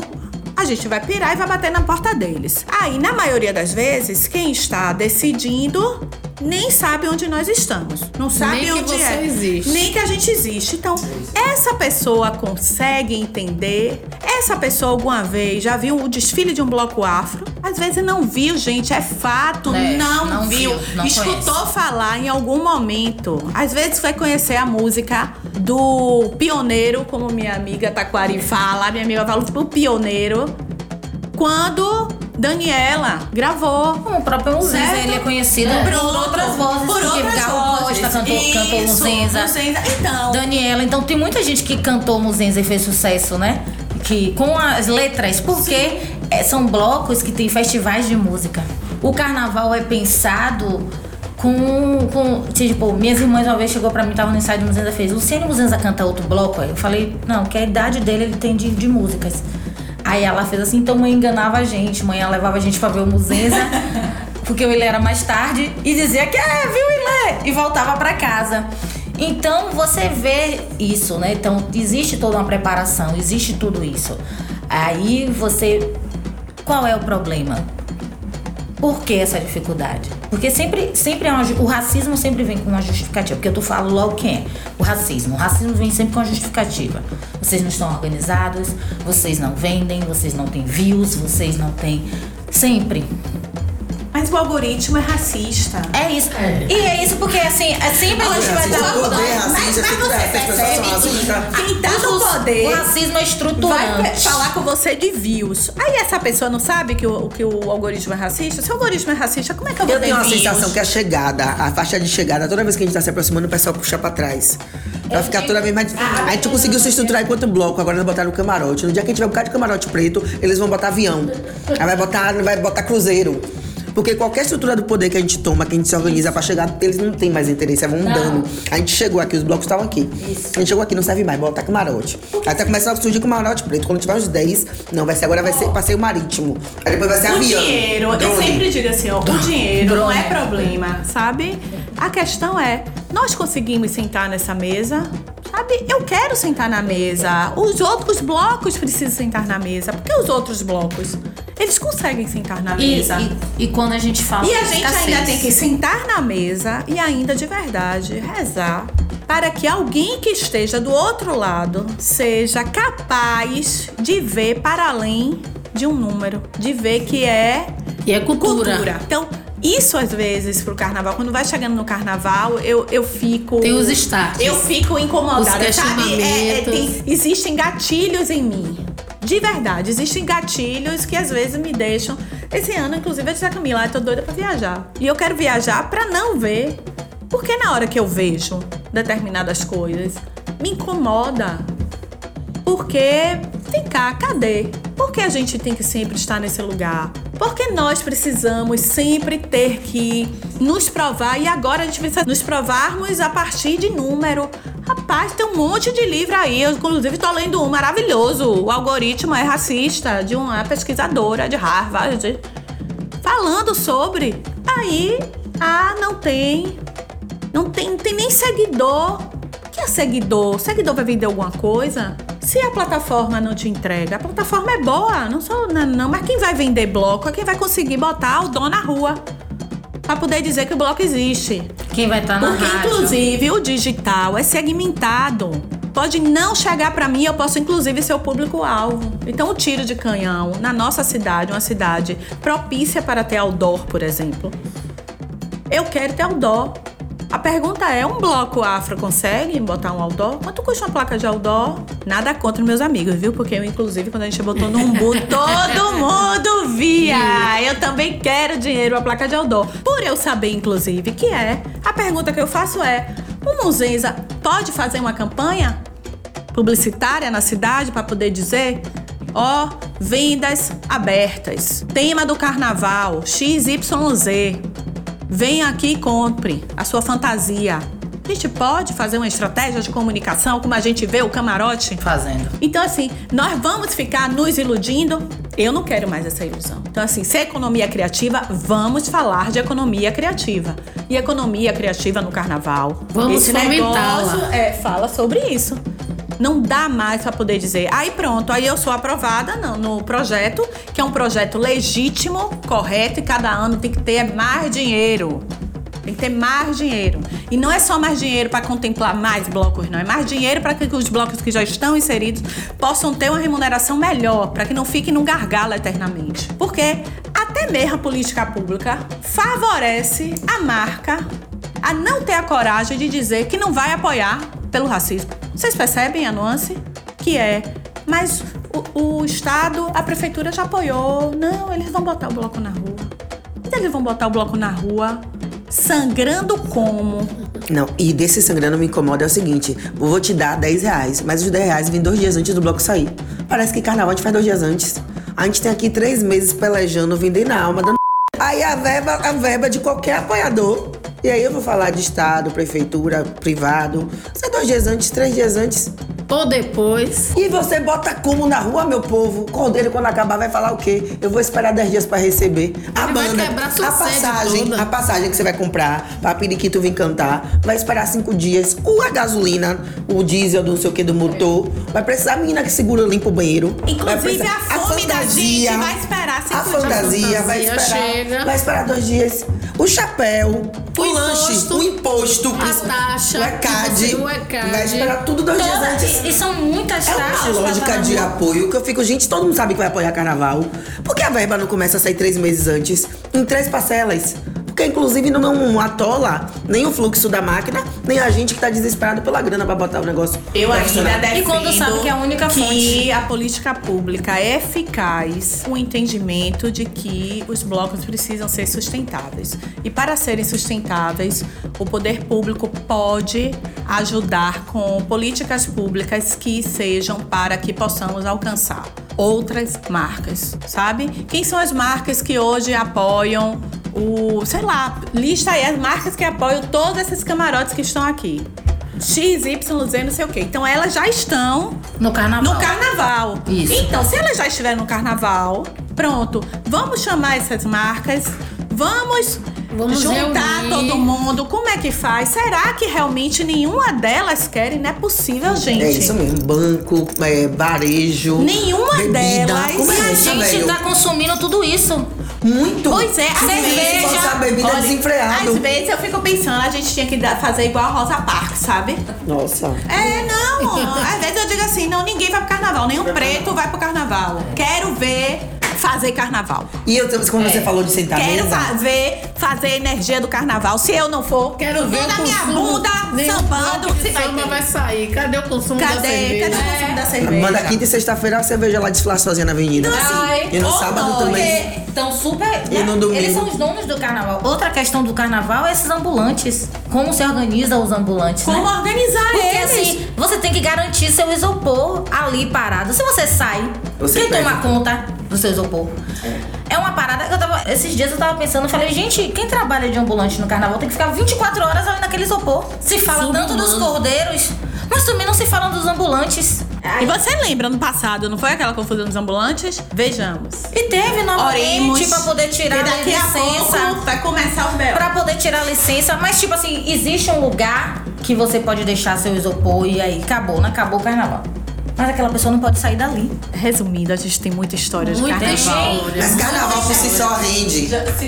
a gente vai pirar e vai bater na porta deles. Aí, na maioria das vezes, quem está decidindo nem sabe onde nós estamos. Não sabe Nem onde é. existe. Nem que a gente existe. Então, essa pessoa consegue entender? Essa pessoa alguma vez já viu o desfile de um bloco afro? Às vezes não viu, gente, é fato, É, não, não viu. viu, não Escutou conhece. falar em algum momento. Às vezes vai conhecer a música do pioneiro, como minha amiga Taquari fala, minha amiga fala o pioneiro, quando Daniela gravou. Como o próprio Certo? ele é conhecido por Pronto. outras vozes. Por porque outras Gal vozes. Costa cantou, cantou Isso, Muzenza. Muzenza. Então, Daniela, então tem muita gente que cantou Muzenza e fez sucesso, né? Que com as letras, porque é, são blocos que tem festivais de música. O carnaval é pensado com, com tipo, minhas irmãs uma vez chegou pra mim, tava no ensaio de Muzenza fez, Luciano Muzenza canta outro bloco? Aí eu falei, não, que a idade dele ele tem de, de músicas. Aí ela fez assim, então mãe enganava a gente, mãe ela levava a gente pra ver o Muzenza, *laughs* porque o Ilê era mais tarde, e dizia que é, viu Ilê? E voltava pra casa. Então você vê isso, né? Então existe toda uma preparação, existe tudo isso. Aí você. Qual é o problema? Por que essa dificuldade? Porque sempre, sempre é uma, o racismo sempre vem com uma justificativa. Porque eu tô falando logo quem é. O racismo. O racismo vem sempre com uma justificativa. Vocês não estão organizados, vocês não vendem, vocês não têm views, vocês não têm. Sempre. Mas o algoritmo é racista. É isso. E é isso porque assim, é sempre a gente vai dar o poder Mas- racista, mas sempre você percebe racistas. que Quem tá no poder O racismo é Vai estruturante. falar com você de views. Aí essa pessoa não sabe que o, que o algoritmo é racista? Se o algoritmo é racista, como é que eu vou Eu tenho uma views? sensação que a chegada, a faixa de chegada, toda vez que a gente tá se aproximando, o pessoal puxa pra trás. Vai ficar toda vez mais. A gente conseguiu se estruturar enquanto bloco, agora nós botaram o camarote. No dia que a gente vai botar de camarote preto, eles vão botar avião. Aí vai botar, vai botar cruzeiro. Porque qualquer estrutura do poder que a gente toma, que a gente se organiza pra chegar, eles não têm mais interesse, vão mudando. A gente chegou aqui, os blocos estavam aqui. A gente chegou aqui, não serve mais, bota camarote. Aí tá começando a surgir camarote preto. Quando tiver uns 10, não, vai ser agora vai ser passeio marítimo. Aí depois vai ser O avião. dinheiro, eu drone. sempre digo assim, ó, o dinheiro não é problema, sabe? A questão é, nós conseguimos sentar nessa mesa, sabe? Eu quero sentar na mesa. Os outros blocos precisam sentar na mesa. Porque os outros blocos, eles conseguem sentar na E, mesa. e, e quando a gente fala E a gente ainda tem que sentar na mesa e ainda de verdade rezar para que alguém que esteja do outro lado seja capaz de ver para além de um número, de ver que é E é cultura. cultura. Então, isso às vezes pro carnaval, quando vai chegando no carnaval, eu, eu fico. Tem os starts. Eu fico incomodada, sabe? É, é, tem- existem gatilhos em mim. De verdade, existem gatilhos que às vezes me deixam. Esse ano, inclusive, eu disse a Camila, eu tô doida pra viajar. E eu quero viajar pra não ver. Porque na hora que eu vejo determinadas coisas, me incomoda. Porque, vem cá, cadê? Por que a gente tem que sempre estar nesse lugar? Porque nós precisamos sempre ter que nos provar e agora a gente precisa nos provarmos a partir de número. Rapaz, tem um monte de livro aí. Eu, inclusive, estou lendo um maravilhoso. O algoritmo é racista, de uma pesquisadora de Harvard, falando sobre. Aí, ah, não tem. Não tem, não tem nem seguidor. O que é seguidor? Seguidor vai vender alguma coisa? Se a plataforma não te entrega, a plataforma é boa, não sou não, não, mas quem vai vender bloco é quem vai conseguir botar o dom na rua. pra poder dizer que o bloco existe. Quem vai estar na Porque, rádio? inclusive, o digital é segmentado. Pode não chegar pra mim, eu posso, inclusive, ser o público-alvo. Então, o tiro de canhão na nossa cidade, uma cidade propícia para ter outdoor, por exemplo. Eu quero ter outdoor. A pergunta é: um bloco afro consegue botar um outdoor? Quanto custa uma placa de outdoor? Nada contra meus amigos, viu? Porque eu, inclusive, quando a gente botou no umbu, *laughs* todo mundo via. Eu também quero dinheiro, a placa de outdoor. Por eu saber, inclusive, que é, a pergunta que eu faço é: o Muzenza pode fazer uma campanha publicitária na cidade para poder dizer: ó, vendas abertas, tema do carnaval, XYZ. Vem aqui e compre a sua fantasia. A gente pode fazer uma estratégia de comunicação, como a gente vê o camarote? Fazendo. Então, assim, nós vamos ficar nos iludindo? Eu não quero mais essa ilusão. Então, assim, se é economia criativa, vamos falar de economia criativa. E economia criativa no carnaval. Vamos Esse fomentá-la. negócio é, fala sobre isso. Não dá mais para poder dizer, aí pronto, aí eu sou aprovada no, no projeto, que é um projeto legítimo, correto, e cada ano tem que ter mais dinheiro. Tem que ter mais dinheiro. E não é só mais dinheiro para contemplar mais blocos, não. É mais dinheiro para que os blocos que já estão inseridos possam ter uma remuneração melhor, para que não fiquem num gargalo eternamente. Porque até mesmo a política pública favorece a marca a não ter a coragem de dizer que não vai apoiar pelo racismo. Vocês percebem a nuance? Que é, mas o, o Estado, a prefeitura já apoiou. Não, eles vão botar o bloco na rua. Eles vão botar o bloco na rua sangrando como? Não, e desse sangrando me incomoda é o seguinte: vou te dar 10 reais, mas os 10 reais vêm dois dias antes do bloco sair. Parece que carnaval a gente faz dois dias antes. A gente tem aqui três meses pelejando, vendendo a alma, dando. Aí a verba, a verba de qualquer apoiador. E aí eu vou falar de Estado, prefeitura, privado. Isso é dois dias antes, três dias antes. Ou depois. E você bota como na rua, meu povo? Cordeiro, quando acabar, vai falar o quê? Eu vou esperar 10 dias pra receber. A Ele banda, a passagem, toda. a passagem que você vai comprar pra Periquito vir cantar, vai esperar cinco dias. O a gasolina, o diesel, do não sei o que, do motor. Vai precisar a menina que segura limpa o banheiro. Inclusive, a fome da gente vai esperar cinco A dias. fantasia, vai fantasia esperar. chega. Vai esperar dois dias. O chapéu, o, O lanche, imposto, o imposto, a taxa, o ECAD. o ECAD. Vai esperar tudo dois dias antes. E, são muitas É uma taxas. pra lógica estar de apoio que eu fico, gente, todo mundo sabe que vai apoiar carnaval. Por que a verba não começa a sair três meses antes? Em três parcelas. Porque, inclusive, não, não atola nem o fluxo da máquina, nem a gente que tá desesperado pela grana pra botar o negócio. Eu ainda defendo E quando sabe que é a única que fonte. a política pública é eficaz o entendimento de que os blocos precisam ser sustentáveis. E para serem sustentáveis, o poder público pode ajudar com políticas públicas que sejam para que possamos alcançar outras marcas, sabe? Quem são as marcas que hoje apoiam o, sei lá, lista aí as marcas que apoiam todos esses camarotes que estão aqui. X, Y, Z, não sei o quê. Então elas já estão No carnaval. no carnaval. Isso. Então, se elas já estiverem no carnaval, pronto, vamos chamar essas marcas, vamos, Vamos juntar reunir. todo mundo. Como é que faz? Será que realmente nenhuma delas querem? Não é possível, gente. É isso mesmo. Banco, é, varejo. Nenhuma bebida. delas. Como é a isso, gente velho? tá consumindo tudo isso. Muito. Pois é, às Cerveja. vezes. a bebida Olha, desenfreado. Às vezes eu fico pensando, a gente tinha que fazer igual a Rosa Parks, sabe? Nossa. É, não. Às vezes eu digo assim, não, ninguém vai pro carnaval, nenhum preto vai pro carnaval. Quero ver fazer carnaval. E eu, quando você falou de sentar É. Quero mesa, fazer, fazer a energia do carnaval. Se eu não for, Quero ver o minha bunda sambando. Se vai samba vai sair. Cadê o consumo da Cadê? cerveja? Cadê o consumo da cerveja? manda quinta e sexta-feira a cerveja lá desfilar sozinha na avenida. Então, assim, Ai, e no sábado não, também. Estão super. E no domingo? Eles são os donos do carnaval. Outra questão do carnaval é esses ambulantes. Como se organiza os ambulantes, Como né? organizar Porque eles? assim, você tem que garantir seu isopor ali parado. Se você sai, Você quem perde. toma conta do seu isopor? É uma parada que eu tava. Esses dias eu tava pensando, eu falei, gente, quem trabalha de ambulante no carnaval tem que ficar 24 horas ali naquele isopor. Se fala tanto dos cordeiros, mas também não se fala dos ambulantes. E você lembra no passado, não foi aquela confusão dos ambulantes? Vejamos. E teve novamente pra poder tirar E a daqui a licença. pouco vai começar o bel. Pra poder tirar a licença, mas tipo assim, existe um lugar que você pode deixar seu isopor e aí acabou, não acabou o carnaval. Mas aquela pessoa não pode sair dali. Resumindo, a gente tem muita história Muita de carnaval. história. Mas carnaval por si só rende.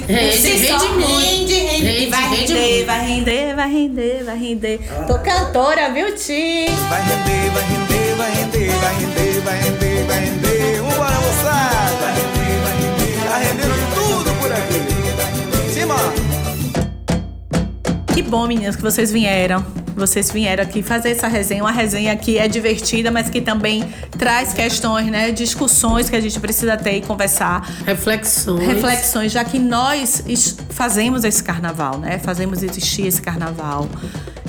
Rende, rende muito. Rende, rende, Rende, vai rende render, vai render, vai render, vai render. Tô cantora, viu, Ti? Vai render, vai render, vai render, vai render, vai render, vai render. Vambora, moçada! Vai render, vai render. Tá rendendo tudo por aqui. Cima! Que bom, meninas, que vocês vieram. Vocês vieram aqui fazer essa resenha, uma resenha que é divertida, mas que também traz questões, né? Discussões que a gente precisa ter e conversar. Reflexões. Reflexões, já que nós fazemos esse carnaval, né? Fazemos existir esse carnaval.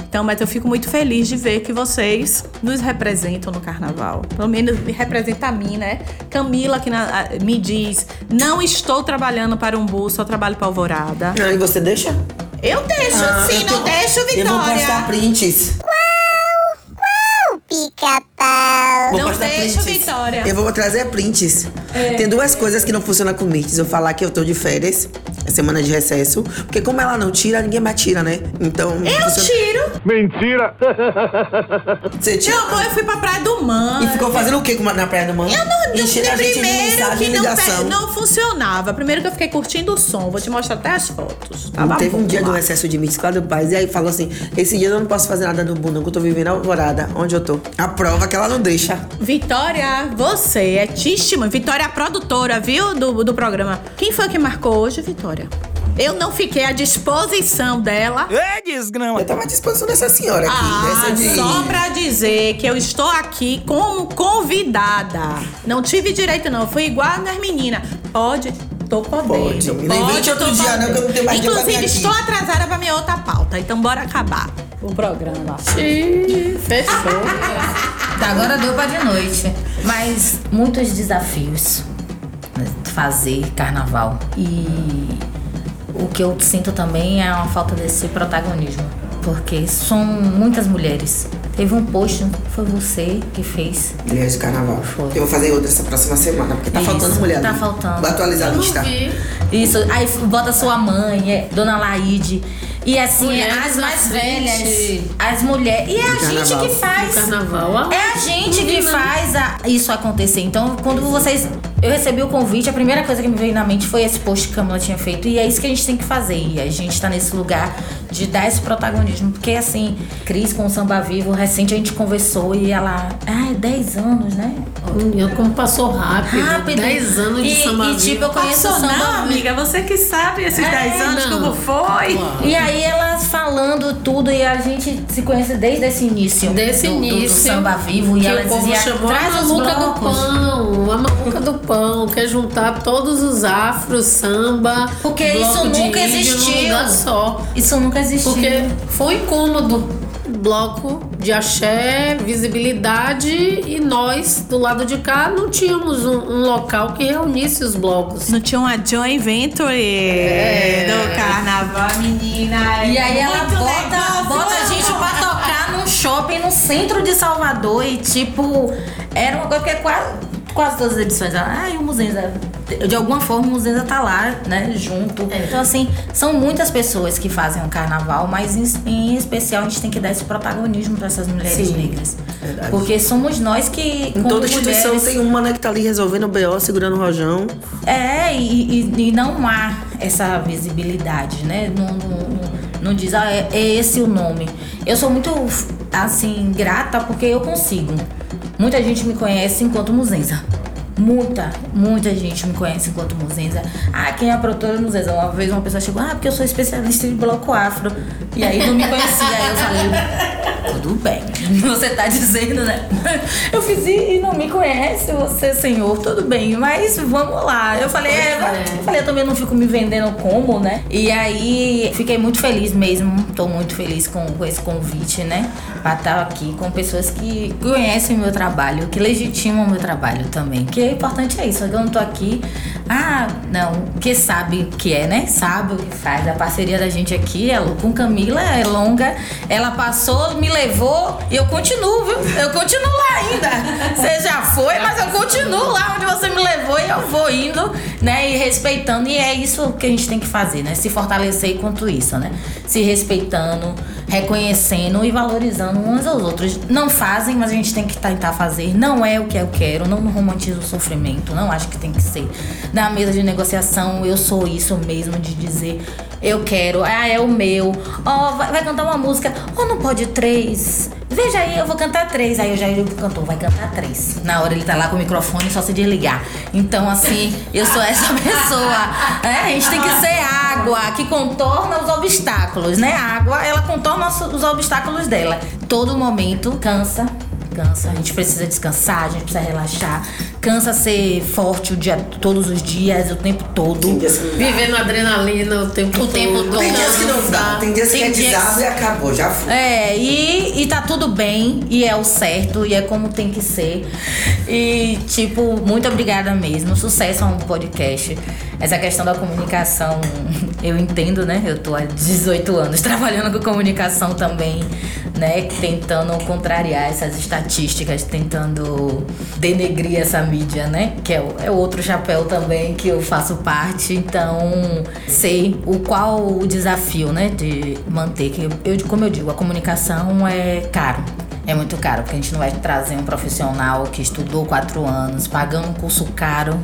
Então, mas eu fico muito feliz de ver que vocês nos representam no carnaval. Pelo menos me representa a mim, né? Camila que na- a- me diz: não estou trabalhando para um só trabalho para Alvorada. Ah, e você deixa? Eu deixo, Ah, sim, eu tô- não deixo, Vitória. Eu vou postar prints. Pica-pau. Vou Não deixa, prints. Vitória. Eu vou trazer prints. É. Tem duas coisas que não funcionam com Mirtes. Eu falar que eu tô de férias, é semana de recesso. Porque como ela não tira, ninguém mais tira, né? Então. Eu tiro. Mentira! Você tira. Meu amor, eu fui pra Praia do Man. E ficou fazendo o que na Praia do Mano? Eu não, não Enchendo a gente de primeiro mensagem que não, não funcionava. Primeiro que eu fiquei curtindo o som. Vou te mostrar até as fotos. Tava Teve um dia do lá. recesso de Mirtes, claro do Paz, e aí falou assim: esse dia eu não posso fazer nada no Bundo, que eu tô vivendo a alvorada. Onde eu tô? A prova que ela não deixa. Vitória, você é tíssima. Vitória é a produtora, viu? Do, do programa. Quem foi que marcou hoje, Vitória? Eu não fiquei à disposição dela. Ê, desgrama! Eu tava à disposição dessa senhora aqui. Ah, dessa de... só pra dizer que eu estou aqui como convidada. Não tive direito, não. Eu fui igual nas meninas. Pode, tô podendo. Pode. Me invente outro tô dia, não, que eu não tenho mais Inclusive, aqui. estou atrasada pra minha outra pauta. Então, bora acabar o programa. Ih, Fechou. *laughs* Tá, agora deu pra de noite. Mas muitos desafios né, fazer carnaval. E o que eu sinto também é uma falta desse protagonismo. Porque são muitas mulheres. Teve um post, foi você que fez. Mulheres do Carnaval. Foi. Eu vou fazer outra essa próxima semana, porque tá Isso, faltando mulher tá ali. faltando. Vou atualizar a lista. vi. Isso, aí bota sua mãe, é, Dona Laide. E assim, Mulheres as mais velhas, as mulheres. E é a Do gente carnaval. que faz. carnaval. ah, É a gente vi, que faz a- isso acontecer. Então, quando vocês. Eu recebi o convite, a primeira coisa que me veio na mente foi esse post que a Camila tinha feito. E é isso que a gente tem que fazer. E a gente tá nesse lugar de dar esse protagonismo. Porque, assim, Cris com o Samba Vivo, recente a gente conversou e ela. Ah, é 10 anos, né? Menina, como passou rápido. Rápido. 10 anos de E- samba e, vivo. tipo, eu conheço o Passou Samba não, Vivo. amiga. Você que sabe esses É, 10 anos não. como foi. E aí elas falando tudo e a gente se conhece desde esse início. Desse do, do- do início. samba vivo. E ela o povo dizia, chamou a traz maluca do pão. A maluca do pão. Quer juntar todos os afros, samba. Porque isso nunca existiu. Isso nunca existiu. Porque foi incômodo. Bloco de axé, visibilidade e nós, do lado de cá, não tínhamos um, um local que reunisse os blocos. Não tinha uma joint venture do carnaval, menina. E aí ela bota, bota a gente pra tocar num shopping no centro de Salvador e tipo, era uma coisa que é quase, quase todas as edições. Ah, e o Muzenza. De alguma forma o Muzenza tá lá, né, junto. Então, assim, são muitas pessoas que fazem o carnaval, mas em, em especial a gente tem que dar esse protagonismo pra essas mulheres Sim, negras. verdade. Porque somos nós que. Em toda instituição mulheres, tem uma, né, que tá ali resolvendo o BO, segurando o rojão. É, e, e- e não há essa visibilidade, né? Não, não, não diz, ah, é, é esse o nome. Eu sou muito, assim, grata porque eu consigo. Muita gente me conhece enquanto Muzenza. Muita, muita gente me conhece enquanto Muzenza. Ah, quem é a produtora Muzenza? Uma vez uma pessoa chegou, ah, porque eu sou especialista em bloco afro. E aí não me conhecia. aí eu falei, tudo bem, *laughs* você tá dizendo, né? *laughs* Eu fiz e não me conhece, você, senhor, tudo bem, mas vamos lá. Eu falei, é, eu falei, eu também não fico me vendendo como, né? E aí fiquei muito feliz mesmo, tô muito feliz com, com esse convite, né? Pra estar aqui com pessoas que conhecem o meu trabalho, que legitimam o meu trabalho também. Que é importante é isso, eu não tô aqui, ah, não, que sabe o que é, né? Sabe o que faz. A parceria da gente aqui é com Camila, é longa. Ela passou, me levou e eu continuo, viu? Eu continuo lá ainda. *laughs* Você já foi, mas eu continuo lá onde você me levou e eu vou indo, né? E respeitando. E é isso que a gente tem que fazer, né? Se fortalecer enquanto isso, né? Se respeitando, reconhecendo e valorizando uns aos outros. Não fazem, mas a gente tem que tentar fazer. Não é o que eu quero, não romantizo o sofrimento. Não acho que tem que ser. Na mesa de negociação, eu sou isso mesmo, de dizer eu quero, ah, é o meu. Ó, vai, vai cantar uma música. Ó, não pode três. Veja aí, eu vou cantar três. Aí eu já digo pro cantor, vai cantar três. Na hora ele tá lá com o microfone, só se desligar. Então, assim, eu sou essa *laughs* pessoa. É, a gente tem que ser água que contorna os obstáculos, né? A água, ela contorna os obstáculos dela. Todo momento cansa, cansa. A gente precisa descansar, a gente precisa relaxar. Cansa ser forte o dia, todos os dias, o tempo todo. Vivendo adrenalina o tempo O todo. tempo todo. Tem dias que não dá, tem dias que é Tem dias- desastre e acabou, já foi. É, e, e tá tudo bem, e é o certo, e é como tem que ser. E, tipo, muito obrigada mesmo. Sucesso a um podcast. Essa questão da comunicação, *laughs* eu entendo, né? Eu tô há 18 anos *laughs* trabalhando com comunicação também, né? Tentando contrariar essas estatísticas, tentando denegrir essa mídia, né? Que é, é outro chapéu também que eu faço parte. Então, sei o qual o desafio, né? De manter. Que eu, como eu digo, a comunicação é caro. É muito caro, porque a gente não vai trazer um profissional que estudou quatro anos, pagando um curso caro,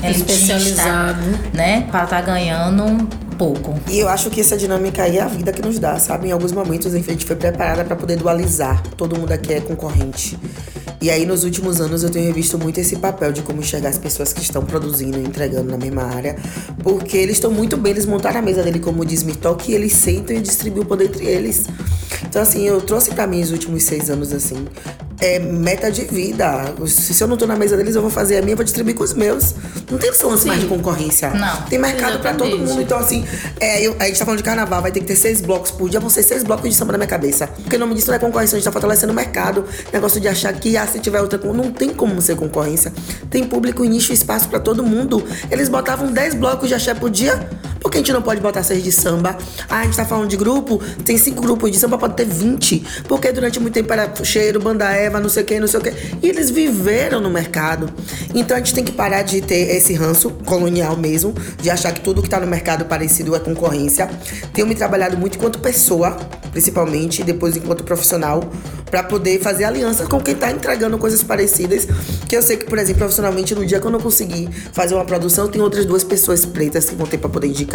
elitista, Especializado. né? Pra estar ganhando pouco. E eu acho que essa dinâmica aí é a vida que nos dá, sabe? Em alguns momentos a gente foi preparada para poder dualizar. Todo mundo aqui é concorrente. E aí nos últimos anos eu tenho revisto muito esse papel de como enxergar as pessoas que estão produzindo e entregando na mesma área. Porque eles estão muito bem, eles montaram a mesa dele como diz Mirtok e eles sentam e distribuem o poder entre eles. Então assim, eu trouxe para mim os últimos seis anos assim. É meta de vida. Se se eu não tô na mesa deles, eu vou fazer a minha, eu vou distribuir com os meus. Não tem esse lance mais de concorrência. Não. Tem mercado pra todo mundo. Então, assim, é, eu- a gente tá falando de carnaval, vai ter que ter seis blocos por dia, vão ser seis blocos de samba na minha cabeça. Porque o nome disso não é concorrência, a gente tá fortalecendo o mercado. Negócio de achar que, ah, se tiver outra. Não tem como ser concorrência. Tem público, nicho e espaço pra todo mundo. Eles botavam 10 blocos de axé por dia. Por que a gente não pode botar seis de samba? Ah, a gente tá falando de grupo, tem cinco grupos de samba, pode ter 20. Porque durante muito tempo era cheiro, banda Eva, não sei o que, não sei o que. E eles viveram no mercado. Então a gente tem que parar de ter esse ranço colonial mesmo, de achar que tudo que tá no mercado parecido é concorrência. Tenho me trabalhado muito enquanto pessoa, principalmente, depois enquanto profissional, pra poder fazer aliança com quem tá entregando coisas parecidas. Que eu sei que, por exemplo, profissionalmente, no dia que eu não conseguir fazer uma produção, tem outras duas pessoas pretas que vão ter pra poder indicar.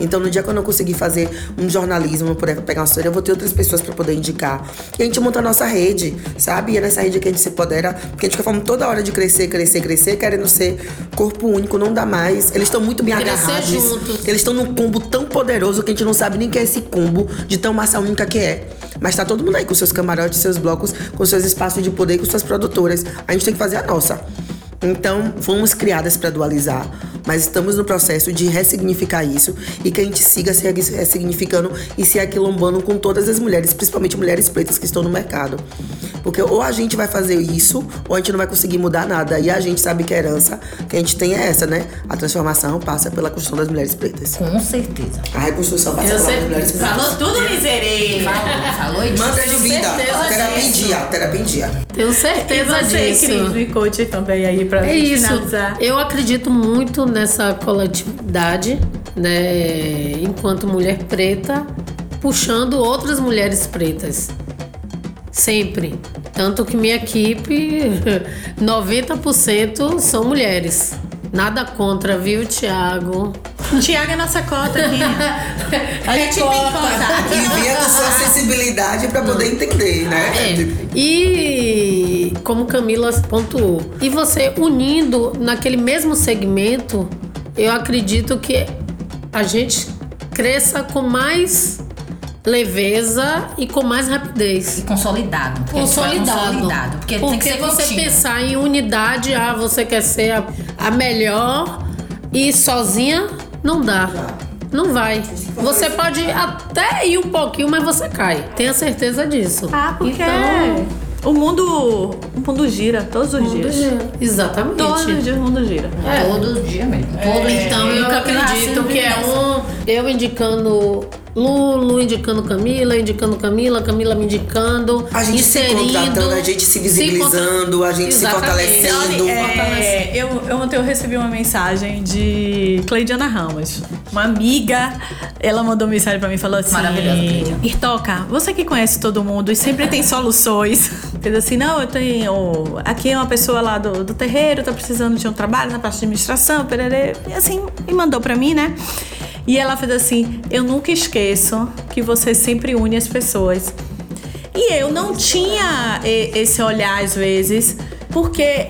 Então, no dia que eu não conseguir fazer um jornalismo, não puder pegar uma história, eu vou ter outras pessoas pra poder indicar. E a gente monta a nossa rede, sabe? E é nessa rede que a gente se empodera, porque a gente fica falando toda hora de crescer, crescer, crescer, querendo ser corpo único, não dá mais. Eles estão muito bem Crescer agarrados. juntos. Eles estão num combo tão poderoso que a gente não sabe nem que é esse combo de tão massa única que é. Mas tá todo mundo aí com seus camarotes, seus blocos, com seus espaços de poder com suas produtoras. A gente tem que fazer a nossa. Então, fomos criadas para dualizar, mas estamos no processo de ressignificar isso e que a gente siga se ressignificando e se aquilombando com todas as mulheres, principalmente mulheres pretas que estão no mercado. Porque ou a gente vai fazer isso, ou a gente não vai conseguir mudar nada. E a gente sabe que a herança que a gente tem é essa, né? A transformação passa pela construção das mulheres pretas. Com certeza. A reconstrução passa pelas mulheres pretas. Falou tudo, miserê. Falou, falou e. Mantra de vida, terapia em dia, terapia em dia. Tenho E certeza você, disso. Cris, me conte também aí pra É isso. finalizar. Eu acredito muito nessa coletividade, né? Enquanto mulher preta, puxando outras mulheres pretas. Sempre. Tanto que minha equipe, *laughs* 90% são mulheres. Nada contra, viu, Tiago? *laughs* Tiago é nossa cota aqui. A É gente cota. tem cota. E com sua sensibilidade pra poder entender, né? É. E como Camila pontuou, e você unindo naquele mesmo segmento, eu acredito que a gente cresça com mais leveza e com mais rapidez. E consolidado. porque Consolidado. consolidado. Porque, tem que ser você contínuo. pensar em unidade, ah, você quer ser a, a melhor e sozinha não dá. Não vai. Você pode até ir um pouquinho, mas você cai. Tenha certeza disso. Ah, porque Então, o mundo, o mundo gira todos os dias. Exatamente. Todos os dias o mundo gira. Todo dia mesmo. Todo Então eu acredito que é um. Eu indicando Lulu indicando Camila, indicando Camila, Camila me indicando, A gente se inserindo, contratando, a gente se visibilizando, a gente se Exatamente. fortalecendo. Olha, é, eu, eu ontem eu recebi uma mensagem de Cleidiana Ramos, uma amiga. Ela mandou mensagem pra mim e falou assim: Maravilhosa, Cleidiana. Irtoca, você que conhece todo mundo e sempre tem soluções. *laughs* Fez assim: não, eu tenho. Aqui é uma pessoa lá do, do terreiro, tá precisando de um trabalho na parte de administração, pererê. E assim, e mandou pra mim, né? E ela fez assim: eu nunca esqueço que você sempre une as pessoas. E eu não tinha e- esse olhar às vezes, porque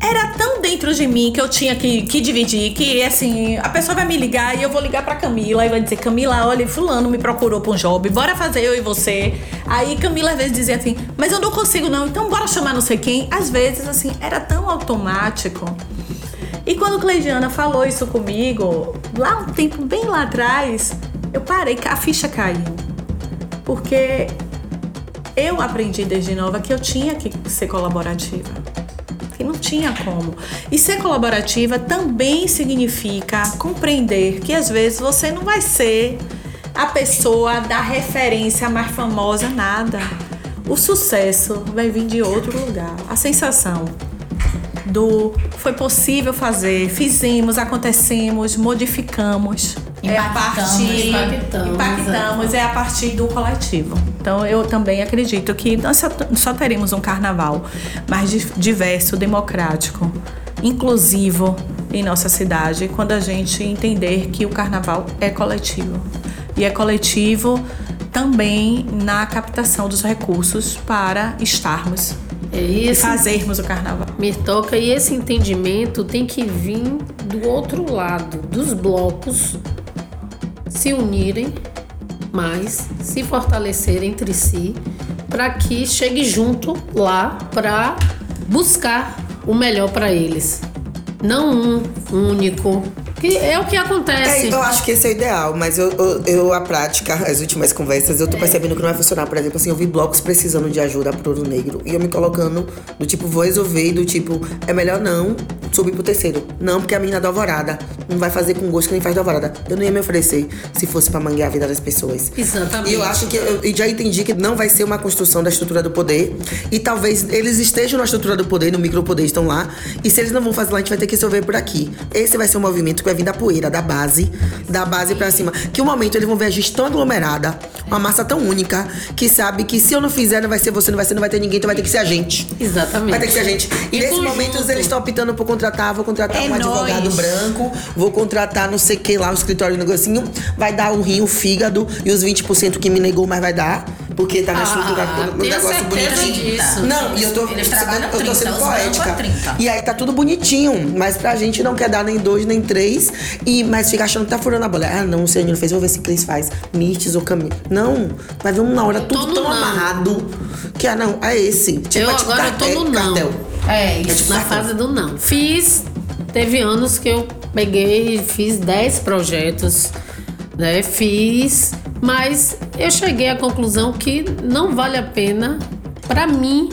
era tão dentro de mim que eu tinha que, que dividir, que assim, a pessoa vai me ligar e eu vou ligar pra Camila e vai dizer, Camila, olha, fulano me procurou pra um job, bora fazer eu e você. Aí Camila às vezes dizia assim, mas eu não consigo não, então bora chamar não sei quem. Às vezes, assim, era tão automático. E quando Cleidiana falou isso comigo, lá um tempo bem lá atrás, eu parei, a ficha caiu. Porque eu aprendi desde nova que eu tinha que ser colaborativa. Que não tinha como. E ser colaborativa também significa compreender que às vezes você não vai ser a pessoa da referência mais famosa, nada. O sucesso vai vir de outro lugar. A sensação do foi possível fazer, fizemos, acontecemos, modificamos. é a Impactamos, partir, impactamos, impactamos, é a partir do coletivo. Então eu também acredito que nós só, só teremos um carnaval mais di- diverso, democrático, inclusivo em nossa cidade quando a gente entender que o carnaval é coletivo. E é coletivo também na captação dos recursos para estarmos É isso. fazermos o carnaval. Mirtoca, e esse entendimento tem que vir do outro lado, dos blocos se unirem mais, se fortalecerem entre si, para que chegue junto lá para buscar o melhor para eles. Não um único. Que é o que acontece. É, eu acho que esse é o ideal, mas eu, eu, eu, a prática, as últimas conversas, eu tô percebendo que não vai funcionar. Por exemplo, assim, eu vi blocos precisando de ajuda pro ouro negro. E eu me colocando do tipo, vou resolver, do tipo, é melhor não subir pro terceiro. Não, porque a menina da alvorada não vai fazer com gosto que nem faz da alvorada. Eu não ia me oferecer se fosse pra manguear a vida das pessoas. Exatamente. E eu acho que eu e já entendi que não vai ser uma construção da estrutura do poder. E talvez eles estejam na estrutura do poder, no micropoder, estão lá. E se eles não vão fazer lá, a gente vai ter que resolver por aqui. Esse vai ser um movimento que vai vir da poeira, da base, da base pra cima. Que um momento eles vão ver a gente tão aglomerada, uma massa tão única, que sabe que se eu não fizer, não vai ser você, não vai ser, não vai ter ninguém, então vai ter que ser a gente. Exatamente. Vai ter que ser a gente. E Em nesse conjunto. momento eles estão optando por contratar, vou contratar É um advogado branco, vou contratar não sei o que lá, um escritório, um negocinho, vai dar o rim, o fígado e os 20% que me negou, mas vai dar. Porque tá na Ah, estrutura do negócio bonitinho. disso. Não, e eu tô, Eles eu tô 30, sendo os brancos poética. 30. E aí tá tudo bonitinho, mas pra gente não quer dar nem dois, nem três. E, mas fica achando que tá furando a bola. Ah, não, o não fez, vou ver se Cris faz. Mirtes ou caminho. Não, vai ver uma hora tudo tão não. amarrado. Que ah, não, é esse. Tipo, eu é tipo agora eu tô cartel- no não. cartel. É, tipo isso. na fase do não. Fiz, teve anos que eu peguei, fiz 10 projetos, né? Fiz, mas eu cheguei à conclusão que não vale a pena para mim,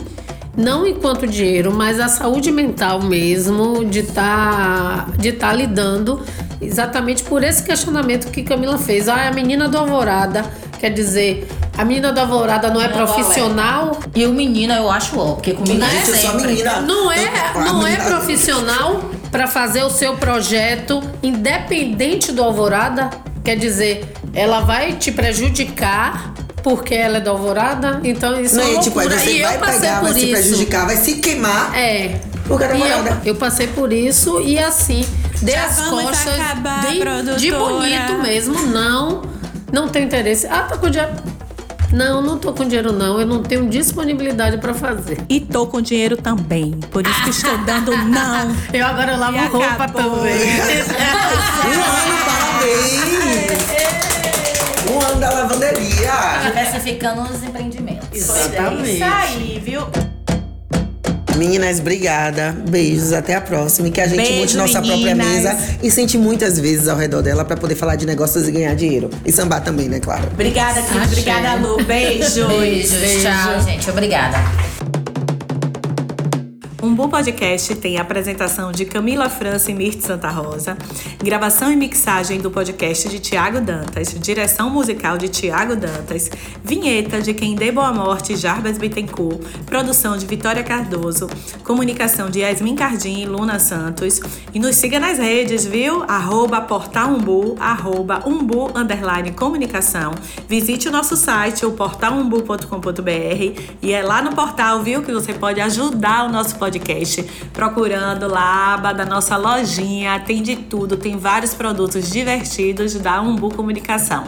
não enquanto dinheiro, mas a saúde mental mesmo de estar de tá lidando exatamente por esse questionamento que Camila fez. Ah, a menina do Alvorada, quer dizer, a menina do Alvorada não é profissional? E o menino eu acho ó, porque comigo Não, é sempre. menina. Não é, não é profissional para fazer o seu projeto independente do Alvorada? Quer dizer, ela vai te prejudicar porque ela é do Alvorada? Então isso é Não, uma e tipo, aí loucura. você e vai eu passei pegar, por vai se isso. prejudicar, vai se queimar. É. Porque era Alvorada. eu, eu passei por isso e assim, dei Já as vamos costas acabar, de, de bonito mesmo. Não, não tem interesse. Ah, tá com dinheiro. Não, não tô com dinheiro não. Eu não tenho disponibilidade para fazer. E tô com dinheiro também. Por isso que estou dando não. *laughs* Eu agora lavo E roupa acabou. também. *laughs* Um ano, parabéns! Um ano da lavanderia. Diversificando os empreendimentos. Exatamente. Isso aí, viu? Meninas, obrigada. Beijos, até a próxima. E que a gente Beijo, monte nossa própria meninas. mesa e sente muitas vezes ao redor dela pra poder falar de negócios e ganhar dinheiro. E sambar também, né, claro. Obrigada, Cris. Obrigada, Lu. Beijos. Beijos, tchau, gente. Obrigada. Umbu Podcast tem a apresentação de Camila França e Mirth Santa Rosa, gravação e mixagem do podcast de Tiago Dantas, direção musical de Tiago Dantas, vinheta de Quem Dê Boa Morte Jarbas Bittencourt, produção de Vitória Cardoso, comunicação de Yasmin Cardim e Luna Santos. E nos siga nas redes, viu? Arroba Portal Umbu, arroba Umbu Underline Comunicação. Visite o nosso site, o portalumbu.com.br e é lá no portal, viu, que você pode ajudar o nosso podcast podcast, procurando lá aba da nossa lojinha. Tem de tudo, tem vários produtos divertidos da Umbu Comunicação.